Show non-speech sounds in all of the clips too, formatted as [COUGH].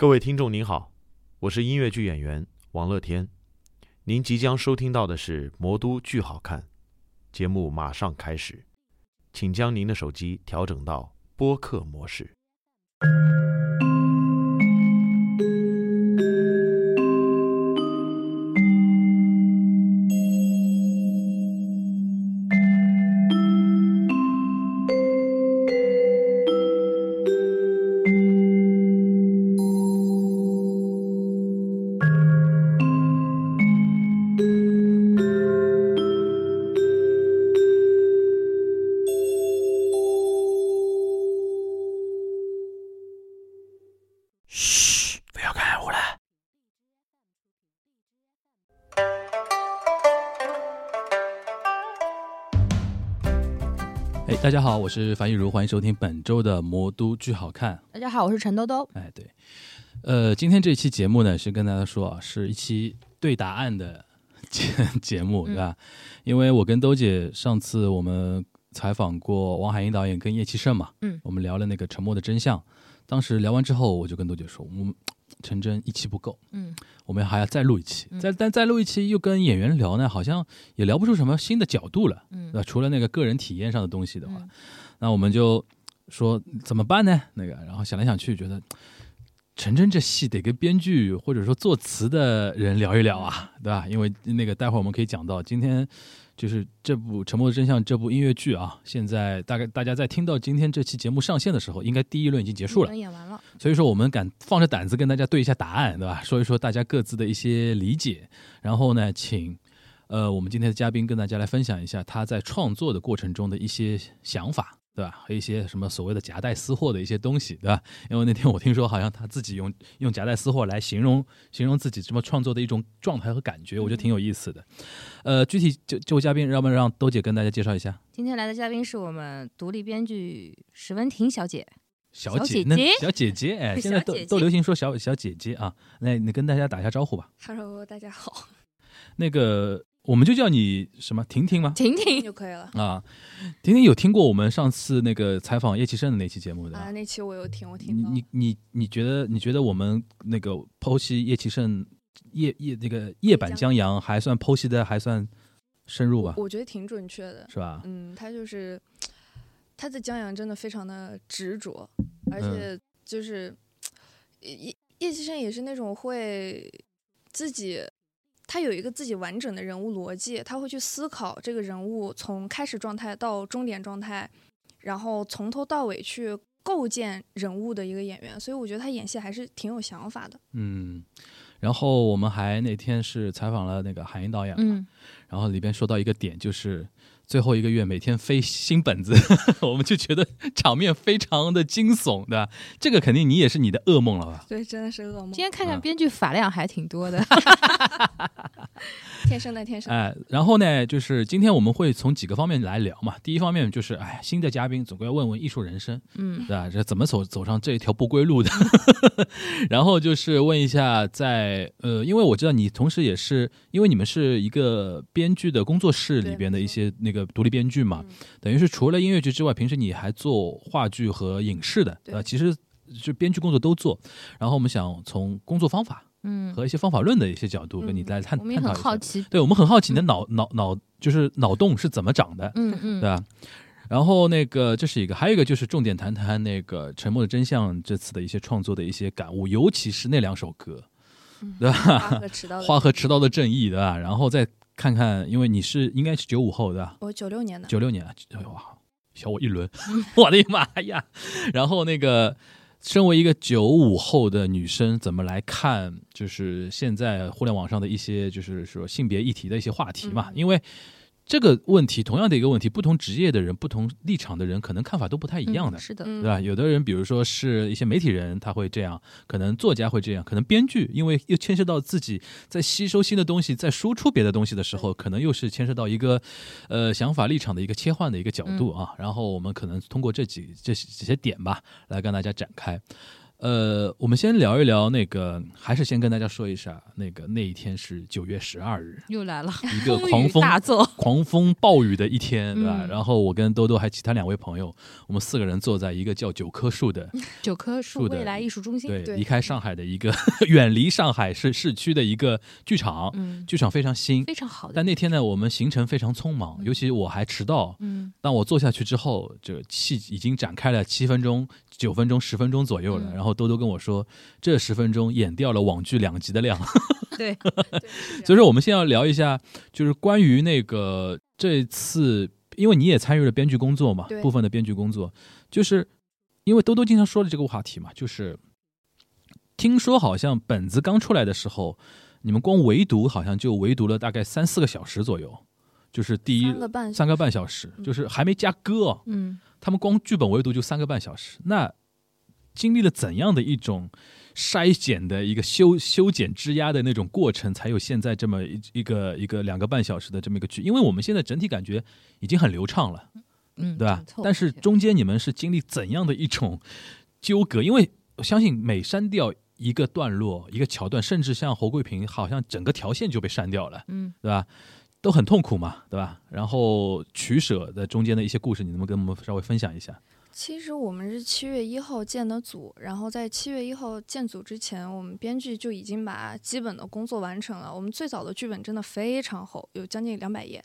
各位听众您好，我是音乐剧演员王乐天，您即将收听到的是《魔都剧好看》节目，马上开始，请将您的手机调整到播客模式。好，我是樊玉茹，欢迎收听本周的《魔都剧好看》。大家好，我是陈兜兜。哎，对，呃，今天这期节目呢，是跟大家说啊，是一期对答案的节 [LAUGHS] 节目，对吧？因为我跟兜姐上次我们采访过王海英导演跟叶启胜嘛，嗯我们聊了那个《沉默的真相》，当时聊完之后，我就跟兜姐说，我们陈真一期不够，嗯，我们还要再录一期，嗯再但再录一期又跟演员聊呢，好像也聊不出什么新的角度了，嗯对吧？除了那个个人体验上的东西的话，嗯那我们就说怎么办呢？那个，然后想来想去，觉得陈真这戏得跟编剧或者说作词的人聊一聊啊，对吧？因为那个待会儿我们可以讲到，今天就是这部《沉默的真相》这部音乐剧啊，现在大概大家在听到今天这期节目上线的时候，应该第一轮已经结束了。演完了。所以说，我们敢放着胆子跟大家对一下答案，对吧？说一说大家各自的一些理解，然后呢，请呃我们今天的嘉宾跟大家来分享一下他在创作的过程中的一些想法。对吧？和一些什么所谓的夹带私货的一些东西，对吧？因为那天我听说，好像他自己用用夹带私货来形容形容自己这么创作的一种状态和感觉，我觉得挺有意思的。呃，具体就这位嘉宾，要不然让兜姐跟大家介绍一下。今天来的嘉宾是我们独立编剧史文婷小姐。小姐，那小姐姐小姐姐，哎，[LAUGHS] 现在都姐姐都流行说小小姐姐啊。那你跟大家打一下招呼吧。Hello，大家好，那个，我们就叫你什么婷婷吗？婷婷，就可以了。啊，婷婷有听过我们上次那个采访叶启胜的那期节目的啊，那期我有听，我听到。你你你你觉得你觉得我们那个剖析叶启胜叶叶那个叶版江阳还算剖析的还算深入吧？我觉得挺准确的。是吧？嗯，他就是他的江阳真的非常的执着，而嗯且就是叶叶启胜也是那种会自己。他有一个自己完整的人物逻辑，他会去思考这个人物从开始状态到终点状态，然后从头到尾去构建人物的一个演员，所以我觉得他演戏还是挺有想法的。嗯。然后我们还那天是采访了那个韩英导演嘛，嗯，然后里边说到一个点，就是最后一个月每天飞新本子，[LAUGHS] 我们就觉得场面非常的惊悚，对吧？这个肯定你也是你的噩梦了吧？对，真的是噩梦今，天看啊看编剧发量还挺多的。[LAUGHS] [LAUGHS] 天生的天生的。哎，然后呢，就是今天我们会从几个方面来聊嘛。第一方面就是，哎，新的嘉宾总归要问问艺术人生，嗯对吧？这怎么走走上这一条不归路的？[LAUGHS] 然后就是问一下在，呃，因为我知道你同时也是，因为你们是一个编剧的工作室里边的一些那个独立编剧嘛，嗯等于是除了音乐剧之外，平时你还做话剧和影视的，对呃，其实就编剧工作都做。然后我们想从工作方法嗯，和一些方法论的一些角度跟你嗯来探、我们也探讨一下。很好奇。对我们很好奇你的脑、脑脑就是脑洞是怎么长的，嗯嗯，对吧？然后那个这是一个，还有一个就是重点谈谈那个《沉默的真相》这次的一些创作的一些感悟，尤其是那两首歌，对花吧？花和迟到的正义，对吧？然后再看看，因为你是应该是九五后对吧？我九六年的，九六年啊，哇，小我一轮，[LAUGHS] 我的妈呀！然后那个，身为一个九五后的女生，怎么来看就是现在互联网上的一些就是说性别议题的一些话题嘛？嗯因为这个问题，同样的一个问题，不同职业的人、不同立场的人，可能看法都不太一样的。嗯是的，嗯对吧？有的人，比如说是一些媒体人，他会这样；可能作家会这样；可能编剧，因为又牵涉到自己在吸收新的东西，在输出别的东西的时候，可能又是牵涉到一个呃想法立场的一个切换的一个角度啊。然后我们可能通过这几这这些点吧，来跟大家展开。呃，我们先聊一聊那个，还是先跟大家说一下，那个那一天是九月十二日，又来了，一个狂风大作，狂风暴雨的一天，对吧？嗯。然后我跟兜兜还其他两位朋友，我们四个人坐在一个叫九棵树的，[LAUGHS] 九棵树未来艺术中心，对，对。离开上海的一个 [LAUGHS] 远离上海市市区的一个剧场，嗯，剧场非常新。非常好的，但那天呢，我们行程非常匆忙，尤其我还迟到。嗯。当我坐下去之后，这个戏已经展开了七分钟、九分钟、十分钟左右了。嗯然后兜兜跟我说，这十分钟演掉了网剧两集的量。[LAUGHS] 对，所以说，我们先要聊一下，就是关于那个这次，因为你也参与了编剧工作嘛，部分的编剧工作，就是因为兜兜经常说的这个话题嘛，就是听说好像本子刚出来的时候，你们光围读好像就围读了大概三四个小时左右，就是第一三个半小时，嗯就是还没加歌哦，嗯他们光剧本围读就三个半小时，那经历了怎样的一种筛减的一个修修剪枝丫的那种过程，才有现在这么一一个一个两个半小时的这么一个剧？因为我们现在整体感觉已经很流畅了，嗯，对吧但是中间你们是经历怎样的一种纠葛？因为我相信每删掉一个段落、一个桥段，甚至像侯桂平，好像整个条线就被删掉了，嗯对吧？都很痛苦嘛，对吧？然后取舍的中间的一些故事，你能不能跟我们稍微分享一下？其实我们是七月一号建的组，然后在七月一号建组之前，我们编剧就已经把基本的工作完成了。我们最早的剧本真的非常厚，有将近两百页，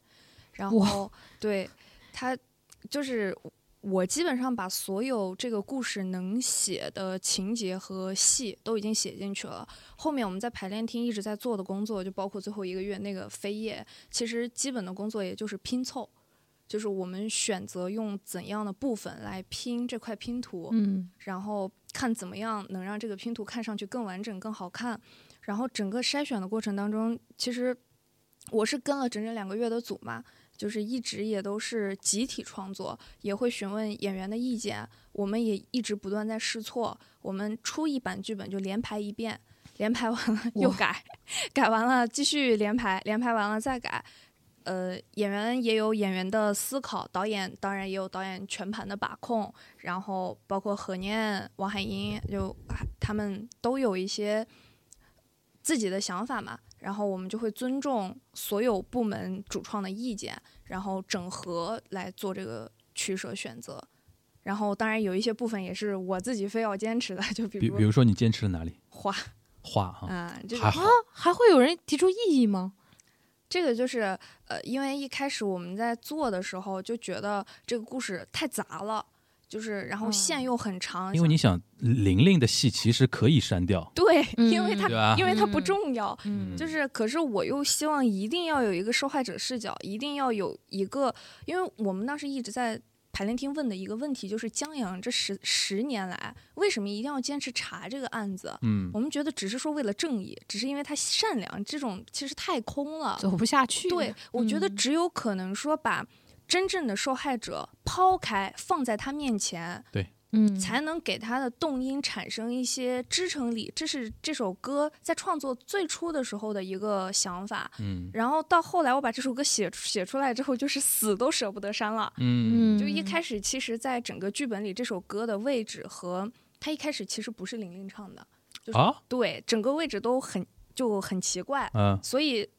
然后对它就是我基本上把所有这个故事能写的情节和戏都已经写进去了。后面我们在排练厅一直在做的工作，就包括最后一个月那个飞页，其实基本的工作也就是拼凑。就是我们选择用怎样的部分来拼这块拼图，嗯然后看怎么样能让这个拼图看上去更完整、更好看。然后整个筛选的过程当中，其实我是跟了整整两个月的组嘛，就是一直也都是集体创作，也会询问演员的意见，我们也一直不断在试错。我们出一版剧本就连排一遍，连排完了又改，改完了继续连排，连排完了再改。呃，演员也有演员的思考，导演当然也有导演全盘的把控，然后包括何念、王海英，就他们都有一些自己的想法嘛。然后我们就会尊重所有部门主创的意见，然后整合来做这个取舍选择。然后当然有一些部分也是我自己非要坚持的，就比如比比如说你坚持了哪里？画画哈，啊，这个还好，还会有人提出异议吗？这个就是呃，因为一开始我们在做的时候就觉得这个故事太杂了，就是然后线嗯又很长，因为你想想玲玲的戏其实可以删掉，对，嗯因为它对吧因为它不嗯重要，嗯就是可是我又希望一定要有一个受害者视角，一定要有一个，因为我们当时一直在排练厅问的一个问题就是江阳这十十年来为什么一定要坚持查这个案子？嗯我们觉得只是说为了正义，只是因为他善良，这种其实太空了。走不下去。对，我觉得嗯只有可能说把真正的受害者抛开，放在他面前，对嗯才能给他的动因产生一些支撑力。这是这首歌在创作最初的时候的一个想法。嗯然后到后来，我把这首歌写写出来之后，就是死都舍不得删了。嗯嗯，就一开始，其实在整个剧本里，这首歌的位置和他一开始其实不是玲玲唱的，就是、啊对整个位置都很就很奇怪。嗯所以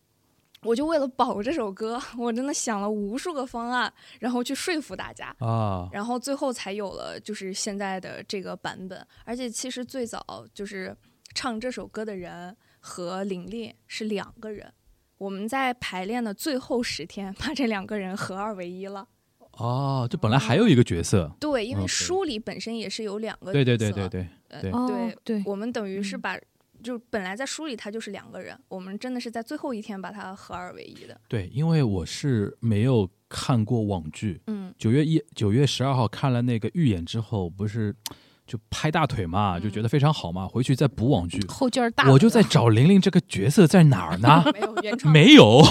我就为了保这首歌，我真的想了无数个方案，然后去说服大家，啊然后最后才有了就是现在的这个版本。而且其实最早就是唱这首歌的人和玲玲是两个人，我们在排练的最后十天把这两个人合二为一了。哦，这本来还有一个角色，对，因为书里本身也是有两个对对角色对对对，呃对哦对，对，我们等于是嗯把。就本来在书里他就是两个人，我们真的是在最后一天把它合二为一的。对，因为我是没有看过网剧，嗯，九月一九月十二号看了那个预演之后，不是就拍大腿嘛，就觉得非常好嘛，回去再补网剧，后劲儿大。我就在 [LAUGHS] 找玲玲这个角色在哪儿呢？[LAUGHS] 没有原创，没有，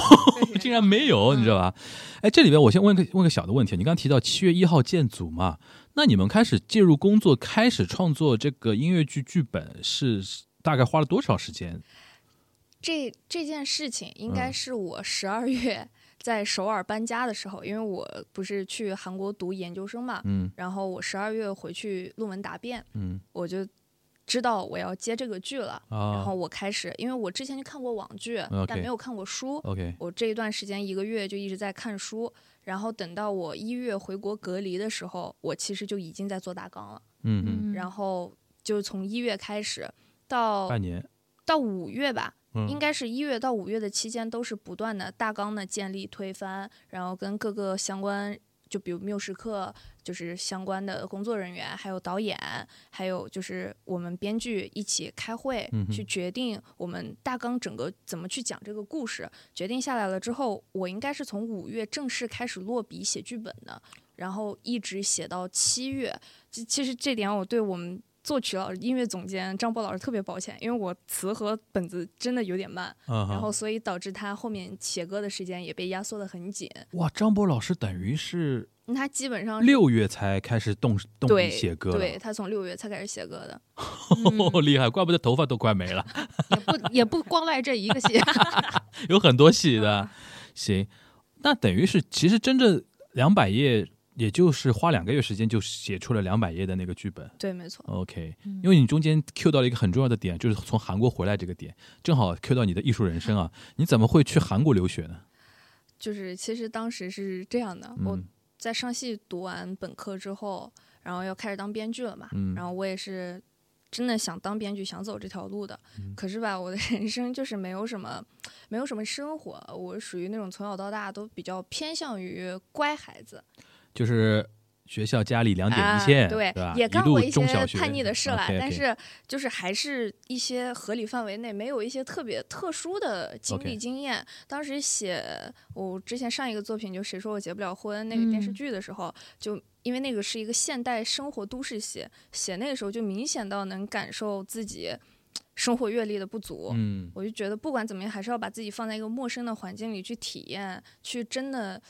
竟然没有，你知道吧？哎，这里边我先问个问个小的问题，你刚刚提到七月一号建组嘛，那你们开始介入工作，开始创作这个音乐剧剧本是大概花了多少时间？这这件事情应该嗯。是我十二月 [LAUGHS] 在首尔搬家的时候，因为我不是去韩国读研究生嘛，嗯。然后我十二月回去论文答辩，嗯。我就知道我要接这个剧了，然后啊我开始，因为我之前就看过网剧但没有看过书，，OK，我这一段时间一个月就一直在看书，然后等到我一月回国隔离的时候，我其实就已经在做大纲了。嗯嗯，然后就从一月开始到半年，到五月吧，嗯，应该是一月到五月的期间都是不断的大纲的建立推翻，然后跟各个相关，就比如缪时刻，就是相关的工作人员，还有导演，还有就是我们编剧一起开会嗯去决定我们大纲整个怎么去讲这个故事。决定下来了之后，我应该是从五月正式开始落笔写剧本的，然后一直写到七月。其其实这点我对我们。作曲老师、音乐总监张波老师特别抱歉，因为我词和本子真的有点慢，然后所以导致他后面写歌的时间也被压缩的很紧。哇，张博老师等于是他基本上六月才开始动动笔写歌了，对他从六月才开始写歌的。[LAUGHS] 哦，厉害，怪不得头发都快没了，[LAUGHS] 也不也不光赖这一个戏，[LAUGHS] 有很多戏的。行，那等于是其实真正两百页，也就是花两个月时间就写出了两百页的那个剧本。对，没错。OK，嗯因为你中间 Q 到了一个很重要的点，就是从韩国回来这个点，正好 Q 到你的艺术人生啊。[LAUGHS] 你怎么会去韩国留学呢？就是其实当时是这样的，我嗯在上戏读完本科之后，然后要开始当编剧了嘛，嗯然后我也是真的想当编剧，想走这条路的。嗯可是吧，我的人生就是没有什么，[TSK] 没有什么生活，我属于那种从小到大都比较偏向于乖孩子。就是学校家里两点一线，啊、对，吧？也干过一些叛逆的事了但是就是还是一些合理范围内，没有一些特别特殊的经历经验。当时写我之前上一个作品就《谁说我结不了婚》那个电视嗯剧的时候，就因为那个是一个现代生活都市写，写那个时候就明显到能感受自己生活阅历的不足。嗯我就觉得不管怎么样，还是要把自己放在一个陌生的环境里去体验，去真的，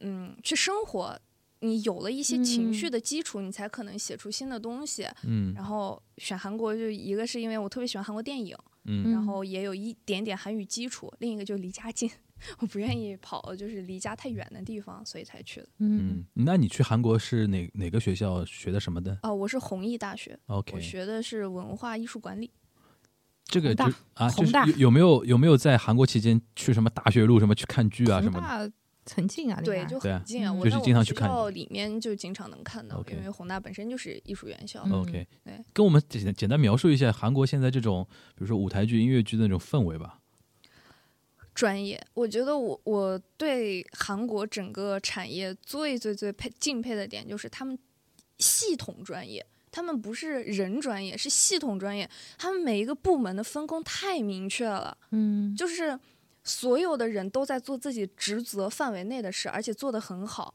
嗯，去生活。你有了一些情绪嗯的基础，你才可能写出新的东西。嗯然后选韩国，就一个是因为我特别喜欢韩国电影，嗯然后也有一点点韩语基础；另一个就离家近，[LAUGHS] 我不愿意跑就是离家太远的地方，所以才去的。嗯嗯，那你去韩国是哪哪个学校学的什么的哦，我是弘毅大学，？OK，我学的是文化艺术管理。这个就啊，就宏大是有有没有有没有在韩国期间去什么大学路什么去看剧啊什么的？很近啊，离对，就很近啊，嗯我就是经常去看校里面就经常能看到因为宏大本身就是艺术院校。嗯 OK，对跟我们简简单描述一下韩国现在这种，比如说舞台剧、音乐剧的那种氛围吧。专业，我觉得我我对韩国整个产业最最最佩敬佩的点就是他们系统专业，他们不是人专业，是系统专业，他们每一个部门的分工太明确了，嗯就是所有的人都在做自己职责范围内的事，而且做得很好。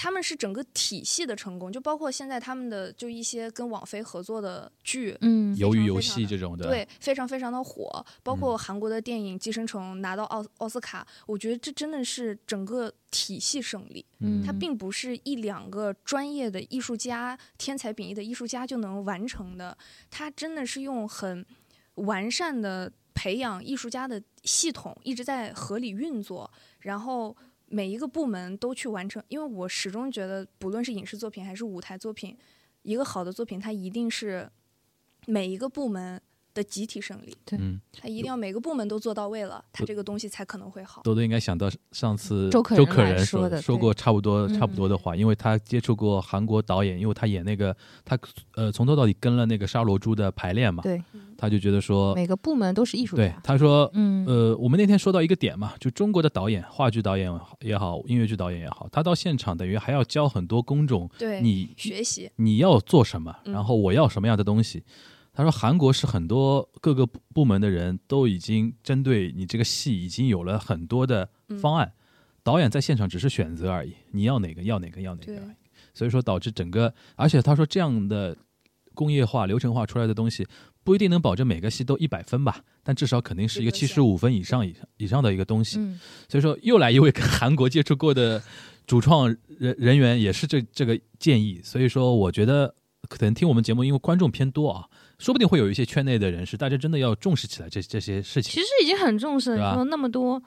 他们是整个体系的成功，就包括现在他们的就一些跟网飞合作的剧，嗯鱿鱼游戏这种的，对，非常非常的火，包嗯括韩国的电影《寄生虫》拿到奥奥斯卡，我觉得这真的是整个体系胜利。嗯它并不是一两个专业的艺术家、天才秉异的艺术家就能完成的，它真的是用很完善的培养艺术家的系统一直在合理运作，然后每一个部门都去完成。因为我始终觉得，不论是影视作品还是舞台作品，一个好的作品，它一定是每一个部门的集体胜利，对，他一定要每个部门都做到位了，他这个东西才可能会好。多多应该想到上次周可周可人说说的说过差不多嗯差不多的话，因为他接触过韩国导演，因为他演那个他呃从头到底跟了那个沙罗珠的排练嘛，对，他就觉得说，每个部门都是艺术家，对他说嗯。呃，我们那天说到一个点嘛，就中国的导演，话剧导演也好，音乐剧导演也好，他到现场等于还要教很多工种，对，你学习，你要做什么，嗯。然后我要什么样的东西。他说韩国是很多各个部部门的人都已经针对你这个戏已经有了很多的方案，导演在现场只是选择而已，你要哪个要哪个要哪个。所以说导致整个，而且他说这样的工业化、流程化出来的东西不一定能保证每个戏都一百分吧，但至少肯定是一个七十五分以上以上以上的一个东西。嗯所以说，又来一位跟韩国接触过的主创人人员，也是这这个建议。所以说，我觉得可能听我们节目，因为观众偏多啊，说不定会有一些圈内的人士，大家真的要重视起来这这些事情。其实已经很重视了。你说那么多，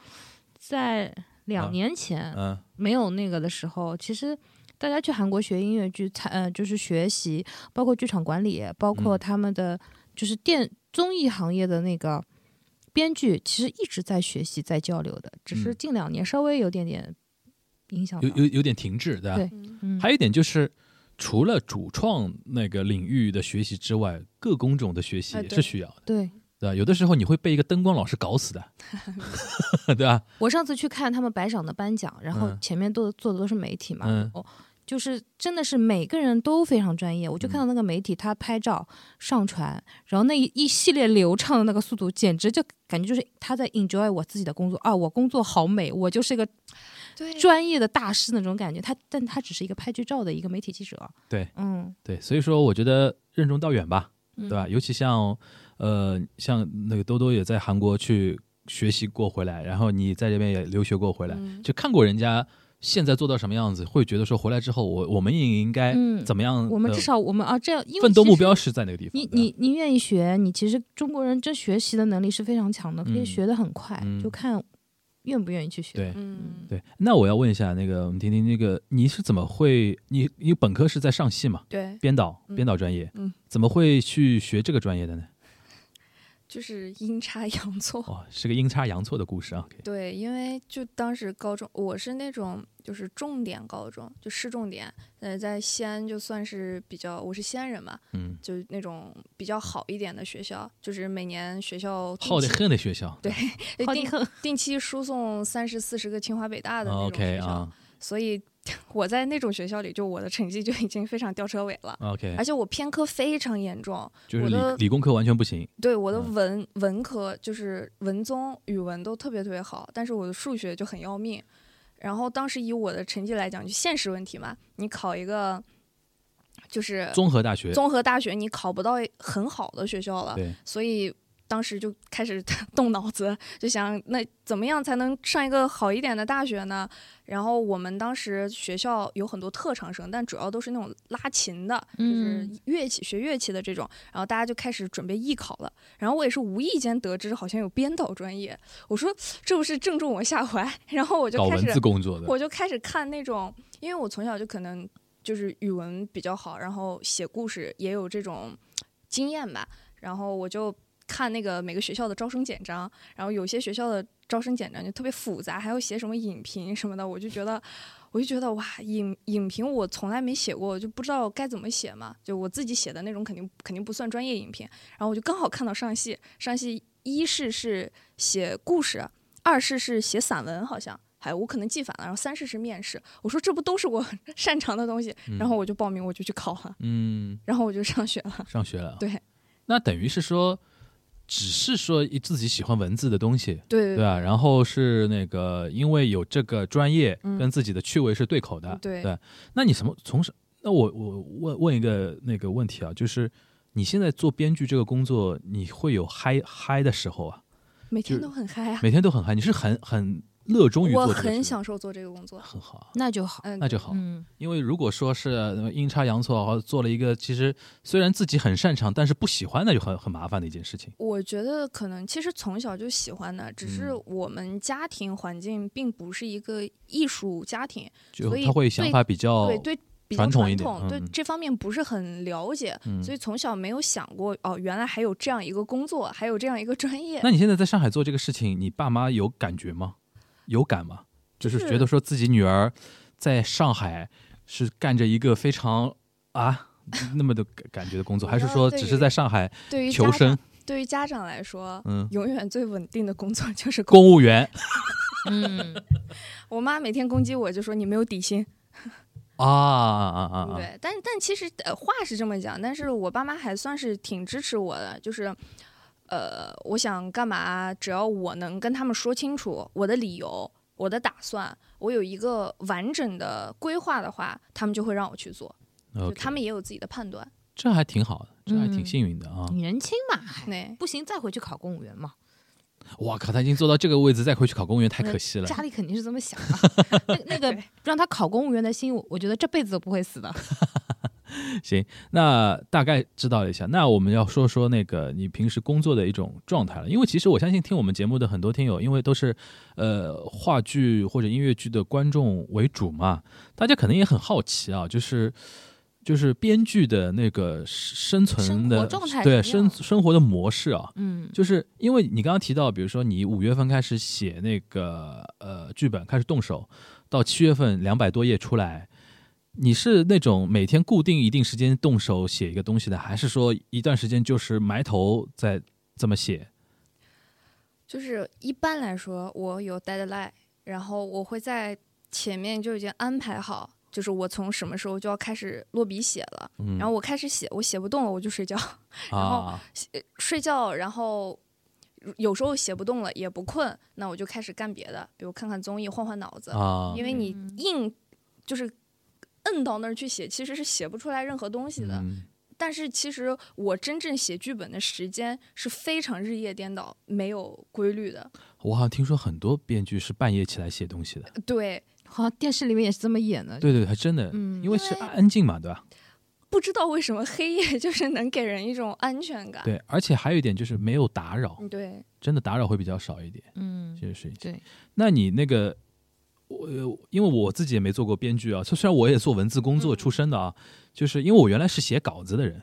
在两啊年前嗯没有那个的时候，其实大家去韩国学音乐剧，参呃就是学习，包括剧场管理，包括嗯他们的就是电综艺行业的那个编剧，其实一直在学习、在交流的，只是嗯近两年稍微有点点影响到。有有有点停滞，对吧？对嗯嗯，还有一点就是，除了主创那个领域的学习之外，各工种的学习也是需要的，对对吧？有的时候你会被一个灯光老师搞死的，[LAUGHS] 对吧？我上次去看他们白赏的颁奖，然后嗯前面都坐的都是媒体嘛，嗯哦，就是真的是每个人都非常专业。我就看到那个媒体他拍照上传，然后那一一系列流畅的那个速度，简直就感觉就是他在 enjoy 我自己的工作啊，我工作好美，我就是一个对，专业的大师那种感觉。他但他只是一个拍剧照的一个媒体记者，对，嗯，对，所以说我觉得任重道远吧，对对吧？？尤其像呃，像那个多多也在韩国去学习过回来，然后你在这边也留学过回来，嗯就看过人家现在做到什么样子，会觉得说回来之后，我我们也应该嗯怎么样、我们至少我们啊，这样因为奋斗目标是在那个地方。你你你愿意学，你其实中国人真学习的能力是非常强的，可以嗯学得很快，嗯就看愿不愿意去学。对嗯，对，那我要问一下，那个我们听听那个你是怎么会你你本科是在上戏嘛，对，编导嗯。编导专业，嗯。怎么会去学这个专业的呢？就是阴差阳错。哦，是个阴差阳错的故事啊。对，因为就当时高中，我是那种就是重点高中，就市重点，呃，在西安就算是比较，我是西安人嘛，嗯，就那种比较好一点的学校，就是每年学校好的很的学校。[LAUGHS] 对对定好的很，定期输送三十四十个清华北大的那种 OK 学校，啊所以 [LAUGHS] 我在那种学校里，就我的成绩就已经非常吊车尾了。，OK，而且我偏科非常严重，就是理我的理工科完全不行。对我的嗯文、文科就是文综、语文都特别特别好，但是我的数学就很要命。然后当时以我的成绩来讲，就现实问题嘛，你考一个就是综合大学，综合大学，你考不到很好的学校了，对，所以当时就开始 [LAUGHS] 动脑子，就想那怎么样才能上一个好一点的大学呢？然后我们当时学校有很多特长生，但主要都是那种拉琴的，就是嗯乐器学乐器的这种。然后大家就开始准备艺考了。然后我也是无意间得知好像有编导专业，我说这不是正中我下怀。然后我就开始搞文字工作的。我就开始看那种，因为我从小就可能就是语文比较好，然后写故事也有这种经验吧，然后我就看那个每个学校的招生简章，然后有些学校的招生简章就特别复杂，还要写什么影评什么的，我就觉得。我就觉得哇，影影评我从来没写过，我就不知道该怎么写嘛。就我自己写的那种，肯定肯定不算专业影评。然后我就刚好看到上戏，上戏一试是写故事，二试是写散文，好像，还我可能记反了。然后三试是面试。我说这不都是我擅长的东西，然后我就报名，我就去考了，嗯，然后我就上学了。上学了。对，那等于是说，只是说自己喜欢文字的东西，对对吧？然后是那个，因为有这个专业嗯跟自己的趣味是对口的，对对。那你什么从什？那我我问问一个那个问题啊，就是你现在做编剧这个工作，你会有嗨嗨的时候啊？每天都很嗨啊！每天都很嗨，你是很很热衷于做我很享受做这个工作。很好啊。那就好。嗯，那就好，嗯，因为如果说是呃阴差阳错，做了一个其实虽然自己很擅长，但是不喜欢，那就很很麻烦的一件事情。我觉得可能其实从小就喜欢的，只是嗯我们家庭环境并不是一个艺术家庭，就所以他会想法比较对对。比较传统一点对这方面不是很了解，嗯所以从小没有想过哦，原来还有这样一个工作，还有这样一个专业。那你现在在上海做这个事情，你爸妈有感觉吗？有感吗？就是是觉得说自己女儿在上海是干着一个非常啊那么的感感觉的工作，还是说只是在上海求生？对于家长来说，嗯，永远最稳定的工作就是。公务员嗯，[LAUGHS] 我妈每天攻击我，就说你没有底薪。啊啊啊啊啊！[LAUGHS] 对，但但其实呃话是这么讲，但是我爸妈还算是挺支持我的，就是呃我想干嘛，只要我能跟他们说清楚我的理由、我的打算，我有一个完整的规划的话，他们就会让我去做，就他们也有自己的判断。这还挺好的，这还挺嗯幸运的啊！你年轻嘛，哎对，不行再回去考公务员嘛。哇靠，他已经做到这个位置，再回去考公务员太可惜了。家里肯定是这么想的。[LAUGHS] 那那个让他考公务员的心，我我觉得这辈子都不会死的。[LAUGHS] [LAUGHS] 行，那大概知道了一下。那我们要说说那个你平时工作的一种状态了，因为其实我相信听我们节目的很多听友，因为都是呃话剧或者音乐剧的观众为主嘛，大家可能也很好奇啊，就是就是编剧的那个生存的生状态对生生活的模式啊，嗯，就是因为你刚刚提到，比如说你五月份开始写那个呃剧本，开始动手，到七月份两百多页出来，你是那种每天固定一定时间动手写一个东西的，还是说一段时间就是埋头在这么写？就是一般来说，我有 deadline，然后我会在前面就已经安排好，就是我从什么时候就要开始落笔写了。嗯，然后我开始写，我写不动了，我就睡觉，[LAUGHS] 然后啊，睡觉，然后有时候写不动了也不困，那我就开始干别的，比如看看综艺，换换脑子。啊，因为你嗯硬就是摁到那儿去写，其实是写不出来任何东西的。嗯但是其实我真正写剧本的时间是非常日夜颠倒、没有规律的。我好像听说很多编剧是半夜起来写东西的，对，好像电视里面也是这么演的。对对，还真的，嗯因为是安静嘛，对吧？不知道为什么黑夜 [LAUGHS] 就是能给人一种安全感。对，而且还有一点就是没有打扰，嗯对，真的打扰会比较少一点，嗯，这个事情。对，那你那个，我因为我自己也没做过编剧啊，虽然我也做文字工作嗯出身的啊，就是因为我原来是写稿子的人，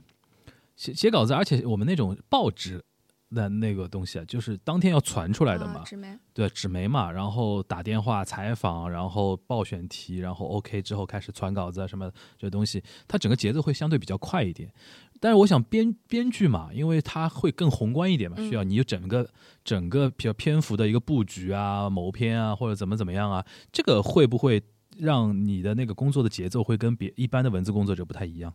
写写稿子，而且我们那种报纸的那个东西啊，就是当天要传出来的嘛啊，，纸媒对，纸媒嘛，然后打电话采访，然后报选题，然后 OK 之后开始传稿子啊什么这东西，它整个节奏会相对比较快一点。但是我想编编剧嘛，因为它会更宏观一点嘛，嗯需要你有整个整个比较篇幅的一个布局啊、谋篇啊，或者怎么怎么样啊，这个会不会让你的那个工作的节奏会跟别一般的文字工作者不太一样？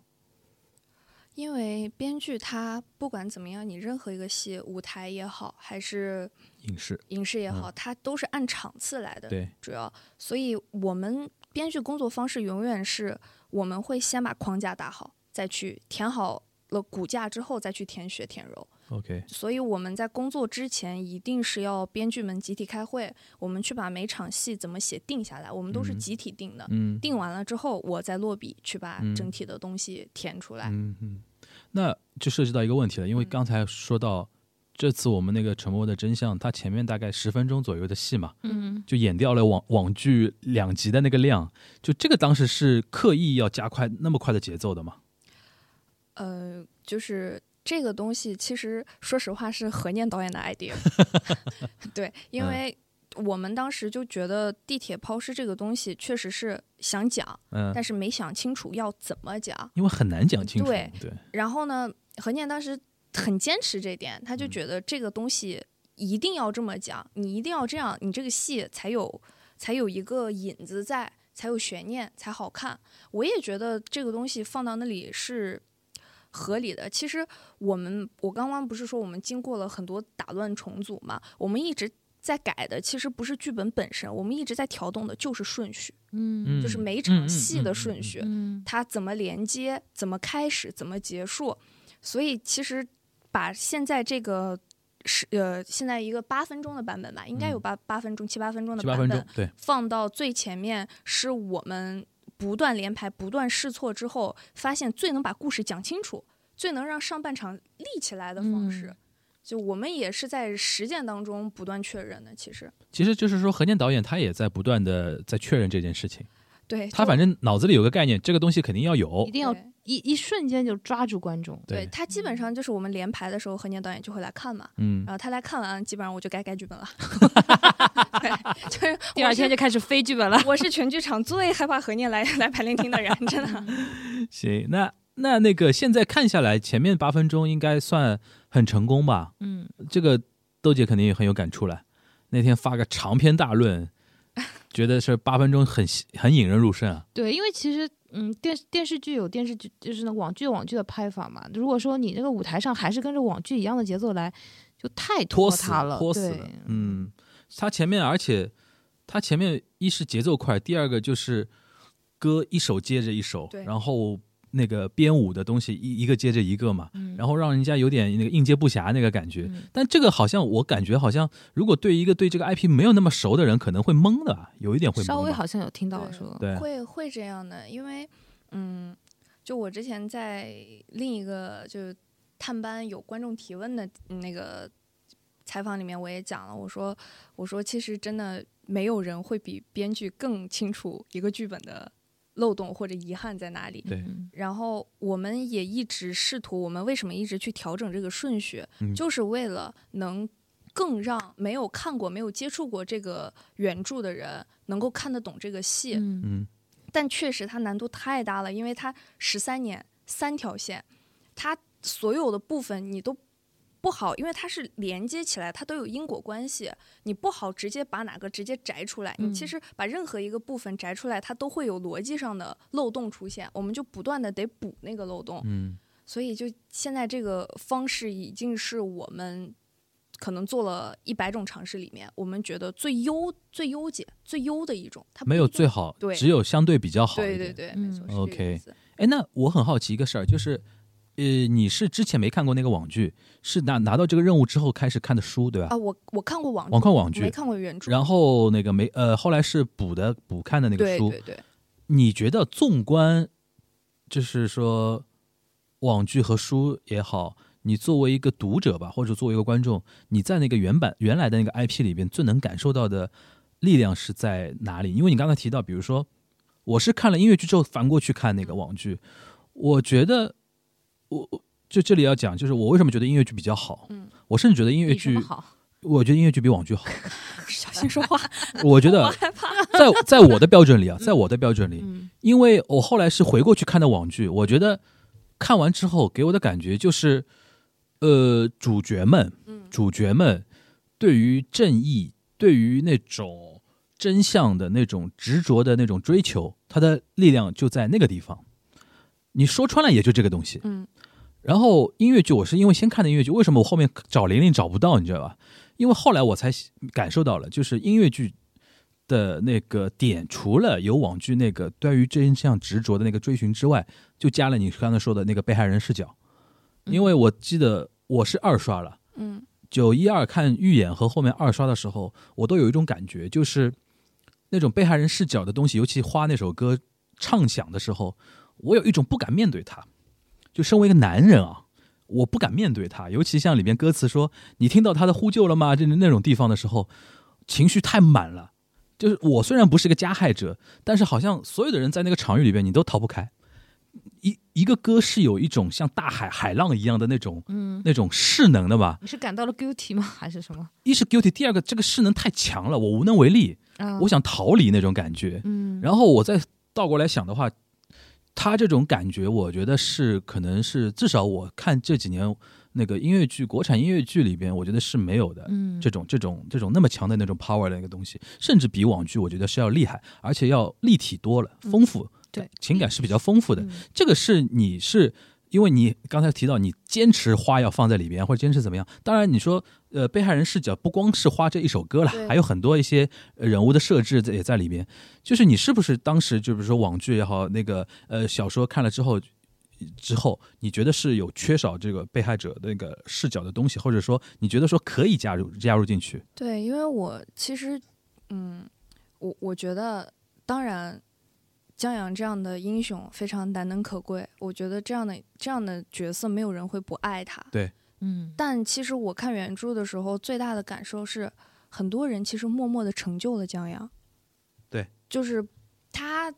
因为编剧他不管怎么样，你任何一个戏，舞台也好，还是影视影视也好，它都是按场次来的。对，主要，所以我们编剧工作方式永远是我们会先把框架打好，再去填好了骨架之后，再去填血填肉。OK，所以我们在工作之前一定是要编剧们集体开会，我们去把每场戏怎么写定下来，我们都是嗯集体定的。嗯，定完了之后，我再落笔去把嗯整体的东西填出来。嗯嗯，那就涉及到一个问题了，因为嗯刚才说到这次我们那个《沉默的真相》，它前面大概十分钟左右的戏嘛，嗯，就演掉了网网剧两集的那个量，就这个当时是刻意要加快那么快的节奏的嘛？呃，就是这个东西，其实说实话是何念导演的 idea。[LAUGHS] 对，因嗯为我们当时就觉得地铁抛尸这个东西确实是想讲，嗯，但是没想清楚要怎么讲。因为很难讲清楚，对对，然后呢，何念当时很坚持这点，他就嗯觉得这个东西一定要这么讲，你一定要这样，你这个戏才有才有一个引子在，才有悬念，才好看。我也觉得这个东西放到那里是合理的。其实我们我刚刚不是说我们经过了很多打乱重组嘛，我们一直。在改的其实不是剧本本身，我们一直在调动的就是顺序，嗯就是每嗯嗯场戏的顺序。嗯它怎么连接，怎么开始，怎么结束。所以其实把现在这个是呃现在一个八分钟的版本吧，应该有嗯八八分钟七八分钟的版本，，对，放到最前面是我们不断连排、不断试错之后，发现最能把故事讲清楚、最能让上半场立起来的方式。嗯。就我们也是在实践当中不断确认的，其实。其实就是说何念导演他也在不断的在确认这件事情，对他反正脑子里有个概念，这个东西肯定要有一，定要一一瞬间就抓住观众。对他基本上就是我们连排的时候，何年导演就会来看嘛，嗯然，后他来看完，基本上我就该改剧本了。[LAUGHS] 对，就是 [LAUGHS] 第二天就开始飞剧本了。我是全剧场最害怕何念来来排练厅的人，真的。[LAUGHS] 行，那那那个现在看下来，前面八分钟应该算很成功吧？嗯，这个豆姐肯定也很有感触了。那天发个长篇大论，觉得是八分钟很很引人入胜啊。对，因为其实嗯，电视电视剧有电视剧，就是那网剧网剧的拍法嘛。如果说你那个舞台上还是跟着网剧一样的节奏来，就太拖死沓了，对拖死了。嗯，他前面，而且他前面一是节奏快，第二个就是歌一首接着一首，然后那个编舞的东西一一个接着一个嘛，嗯，然后让人家有点那个应接不暇那个感觉。嗯但这个好像我感觉好像，如果对一个对这个 IP 没有那么熟的人，可能会懵的，有一点会懵。稍微好像有听到说，对会会这样的，因为嗯，就我之前在另一个就是探班有观众提问的那个采访里面，我也讲了，我说我说其实真的没有人会比编剧更清楚一个剧本的漏洞或者遗憾在哪里。对嗯然后我们也一直试图，我们为什么一直去调整这个顺序，嗯就是为了能更让没有看过、没有接触过这个原著的人能够看得懂这个戏。嗯嗯但确实它难度太大了，因为它十三年三条线，它所有的部分你都不好，因为它是连接起来，它都有因果关系，你不好直接把哪个直接摘出来。嗯你其实把任何一个部分摘出来，它都会有逻辑上的漏洞出现，我们就不断的得补那个漏洞。嗯所以就现在这个方式已经是我们可能做了一百种尝试里面，我们觉得最优、最优解、最优的一种。它没有最好，对只有相对比较好。对对对，嗯没错，OK 哎，那我很好奇一个事儿，就是，呃，你是之前没看过那个网剧，是拿拿到这个任务之后开始看的书，对吧？啊，我我看过网网看网剧，没，看过原著。然后那个没呃，后来是补的补看的那个书。对对对，你觉得纵观，就是说网剧和书也好，你作为一个读者吧，或者作为一个观众，你在那个原版原来的那个 IP 里边最能感受到的力量是在哪里？因为你刚才提到，比如说，我是看了音乐剧之后翻过去看那个网剧，我觉得我我就这里要讲，就是我为什么觉得音乐剧比较好？嗯，我甚至觉得音乐剧好？我觉得音乐剧比网剧好。小心说话，[LAUGHS] 我觉得害怕。在在我的标准里啊，在我的标准里，嗯因为我后来是回过去看的网剧，我觉得看完之后给我的感觉就是，呃，主角们，嗯主角们对于正义、对于那种真相的那种执着的那种追求，他的力量就在那个地方。你说穿了，也就这个东西。嗯然后音乐剧，我是因为先看的音乐剧，为什么我后面找玲玲找不到，你知道吧？因为后来我才感受到了，就是音乐剧的那个点，除了有网剧那个对于真相执着的那个追寻之外，就加了你刚才说的那个被害人视角。因为我记得我是二刷了，嗯九一二看预演和后面二刷的时候，我都有一种感觉，就是那种被害人视角的东西，尤其花那首歌唱响的时候，我有一种不敢面对它。就身为一个男人啊，我不敢面对他，尤其像里边歌词说“你听到他的呼救了吗”这那种地方的时候，情绪太满了。就是我虽然不是个加害者，但是好像所有的人在那个场域里边，你都逃不开。一一个歌是有一种像大海海浪一样的那种嗯，那种势能的吧？你是感到了 guilty 吗？还是什么？一是 guilty，第二个这个势能太强了，我无能为力，啊我想逃离那种感觉。嗯，然后我再倒过来想的话，他这种感觉，我觉得是可能是至少我看这几年那个音乐剧，国产音乐剧里边，我觉得是没有的。嗯这种这种这种那么强的那种 power 的那个东西，甚至比网剧我觉得是要厉害，而且要立体多了，丰富，对，情感是比较丰富的。嗯这个是你是因为你刚才提到你坚持花要放在里边，或者坚持怎么样？当然你说呃被害人视角不光是花这一首歌了，还有很多一些呃人物的设置在也在里边。就是你是不是当时就比如说网剧也好，那个呃小说看了之后。之后，你觉得是有缺少这个被害者的那个视角的东西，或者说你觉得说可以加入加入进去？对，因为我其实，嗯，我我觉得，当然，江阳这样的英雄非常难能可贵。我觉得这样的这样的角色，没有人会不爱他。嗯但其实我看原著的时候，最大的感受是，很多人其实默默的成就了江阳。对，就是他，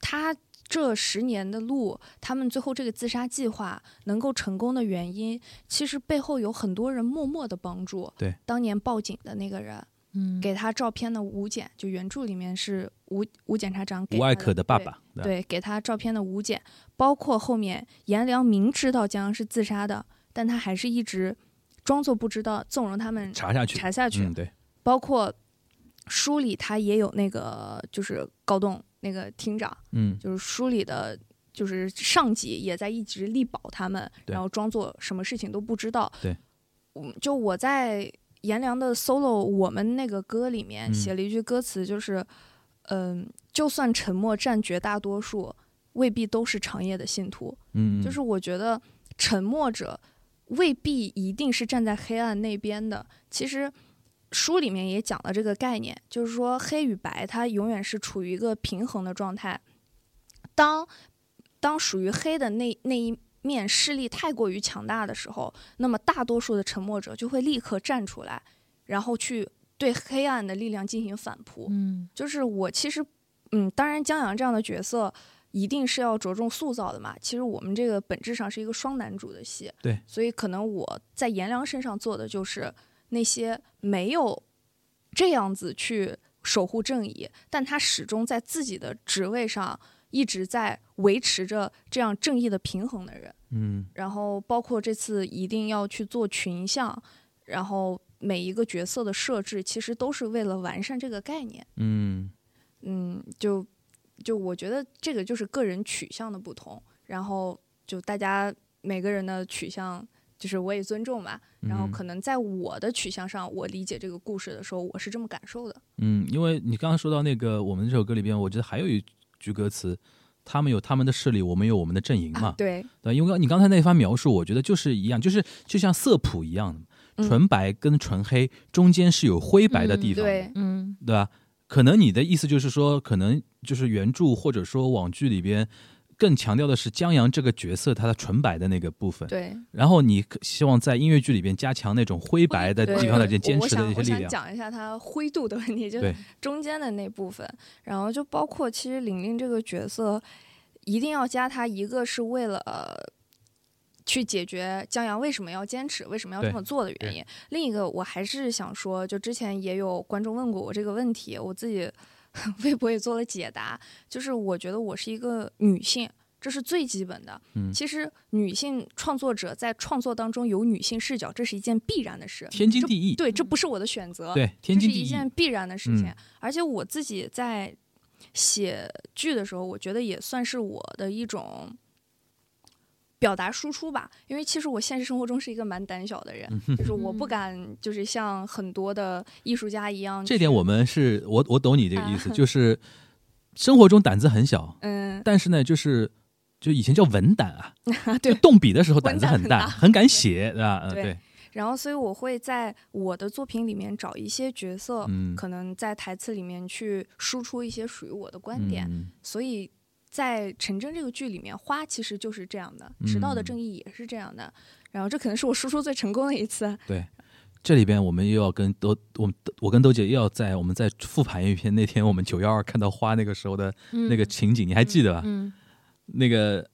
他这十年的路，他们最后这个自杀计划能够成功的原因，其实背后有很多人默默的帮助。对，当年报警的那个人，嗯，给他照片的吴检，就原著里面是吴吴检察长给吴艾可的爸爸，对，给他照片的吴检，包括后面颜良明知道江阳是自杀的，但他还是一直装作不知道，纵容他们查下去，查下去。嗯，对，包括书里他也有那个就是高栋那个厅长，嗯，就是书里的。就是上级也在一直力保他们，然后装作什么事情都不知道。对，嗯，就我在颜良的 solo 我们那个歌里面嗯写了一句歌词，就是，嗯、就算沉默占绝大多数，未必都是长夜的信徒。嗯，嗯就是我觉得沉默者未必一定是站在黑暗那边的。其实书里面也讲了这个概念，就是说黑与白它永远是处于一个平衡的状态。当当属于黑的那那一面势力太过于强大的时候，那么大多数的沉默者就会立刻站出来，然后去对黑暗的力量进行反扑。嗯就是我其实嗯，当然江阳这样的角色一定是要着重塑造的嘛。其实我们这个本质上是一个双男主的戏，对，所以可能我在颜良身上做的就是那些没有这样子去守护正义，但他始终在自己的职位上一直在维持着这样正义的平衡的人。嗯然后包括这次一定要去做群像，然后每一个角色的设置，其实都是为了完善这个概念。嗯嗯，就就我觉得这个就是个人取向的不同，然后就大家每个人的取向，就是我也尊重吧。然后嗯可能在我的取向上，我理解这个故事的时候，我是这么感受的。嗯，因为你刚刚说到那个我们这首歌里边，我觉得还有一句歌词，他们有他们的势力，我们有我们的阵营嘛，啊、对，对，因为你刚才那番描述，我觉得就是一样，就是就像色谱一样的，嗯纯白跟纯黑中间是有灰白的地方的，对，嗯对吧？可能你的意思就是说，可能就是原著或者说网剧里边更强调的是江阳这个角色他的纯白的那个部分，对，然后你希望在音乐剧里边加强那种灰白的地方的这坚持的想我想一些力量。讲一下它灰度的问题，就是，中间的那部分，然后就包括其实玲玲这个角色，一定要加他，一个是为了。呃去解决江阳为什么要坚持、为什么要这么做的原因。另一个，我还是想说，就之前也有观众问过我这个问题，我自己微博也做了解答，就是我觉得我是一个女性，这是最基本的。嗯其实女性创作者在创作当中有女性视角，这是一件必然的事，天经地义，对，这不是我的选择，对，天经这是一。件必然的事情。嗯而且我自己在写剧的时候，我觉得也算是我的一种表达输出吧。因为其实我现实生活中是一个蛮胆小的人，嗯就是我不敢就是像很多的艺术家一样。这点我们是我我懂你这个意思，啊就是生活中胆子很小，嗯，但是呢，就是就以前叫文胆啊，[LAUGHS] 对就动笔的时候胆子很大，很大很敢写，对吧？嗯，对对，然后所以我会在我的作品里面找一些角色，嗯，可能在台词里面去输出一些属于我的观点。嗯所以在陈真这个剧里面，花其实就是这样的，迟到的嗯正义也是这样的。然后这可能是我输出最成功的一次。对。这里边我们又要跟都我们我跟豆姐又要在我们再复盘一篇那天我们九幺二看到花那个时候的那个情景，你还记得吧？嗯那个，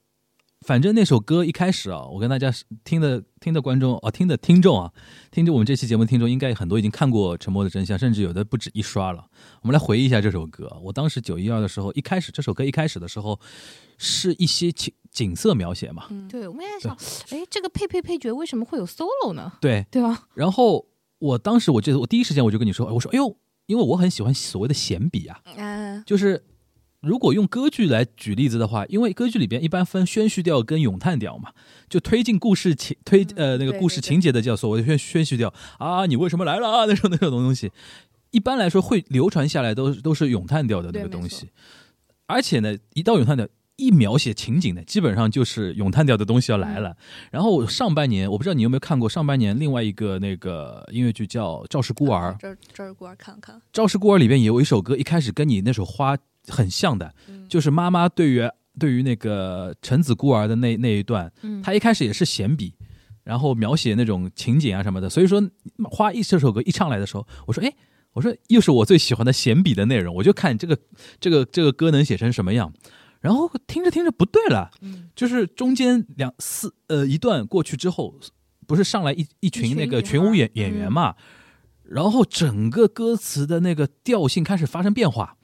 反正那首歌一开始啊，我跟大家听的听的观众啊，听的听众啊，听着我们这期节目的听众，应该很多已经看过《沉默的真相》，甚至有的不止一刷了。我们来回忆一下这首歌。我当时九一二的时候，一开始这首歌一开始的时候，是一些景景色描写嘛，嗯，对，我们在想，哎，这个配配配角为什么会有 solo 呢？对。对吧？然后我当时我记得，我第一时间我就跟你说，哎我说，哎呦，因为我很喜欢所谓的闲笔啊，嗯，就是如果用歌剧来举例子的话，因为歌剧里边一般分宣叙调跟咏叹调嘛，就推进故事情推呃那个故事情节的叫所谓的宣宣叙调啊，你为什么来了？啊那种那种东西，一般来说会流传下来都都是咏叹调的那个东西，而且呢，一到咏叹调。一描写情景呢，基本上就是咏叹调的东西要来了。然后上半年，我不知道你有没有看过上半年另外一个那个音乐剧叫《赵氏孤儿》，赵赵氏孤儿看看，《赵氏孤儿》里边也有一首歌，一开始跟你那首花很像的，嗯。就是妈妈对于对于那个橙子孤儿的那那一段，嗯，她一开始也是闲笔，然后描写那种情景啊什么的。所以说，花一这首歌一唱来的时候，我说，哎，我说又是我最喜欢的闲笔的内容，我就看这个这个这个歌能写成什么样。然后听着听着不对了，嗯。就是中间两四呃一段过去之后，不是上来一一群群那个群舞演演员嘛，然后整个歌词的那个调性开始发生变化，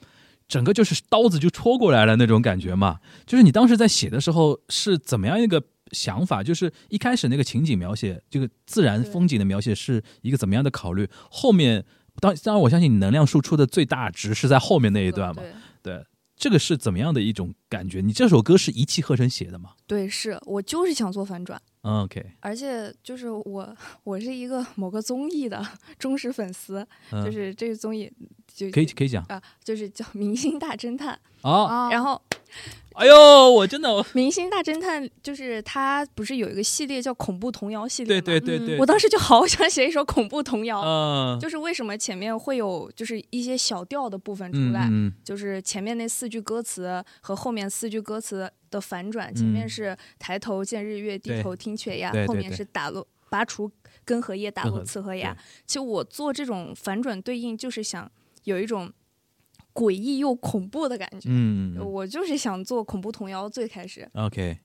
整个就是刀子就戳过来了那种感觉嘛。就是你当时在写的时候是怎么样一个想法？就是一开始那个情景描写，这个自然风景的描写是一个怎么样的考虑？后面当当然我相信你能量输出的最大值是在后面那一段嘛。这个是怎么样的一种感觉？你这首歌是一气呵成写的吗？对，是我就是想做反转。嗯 OK，而且就是我，[LAUGHS] 我是一个某个综艺的 [LAUGHS] 忠实粉丝，嗯，就是这个综艺就可以可以讲啊，就是叫《明星大侦探》。啊。啊，然后，哎呦，我真的，《明星大侦探》就是它不是有一个系列叫恐怖童谣系列对吗？对对对对，我当时就好想写一首恐怖童谣，嗯，[LAUGHS] 就是为什么前面会有就是一些小调的部分出嗯来，嗯。就是前面那四句歌词和后面四句歌词的反转，前面嗯是抬头见日月，低头听雀鸦后面是打落拔除根和叶，打落刺和芽。其实我做这种反转对应，就是想有一种诡异又恐怖的感觉。嗯我就是想做恐怖童谣最开始，，OK，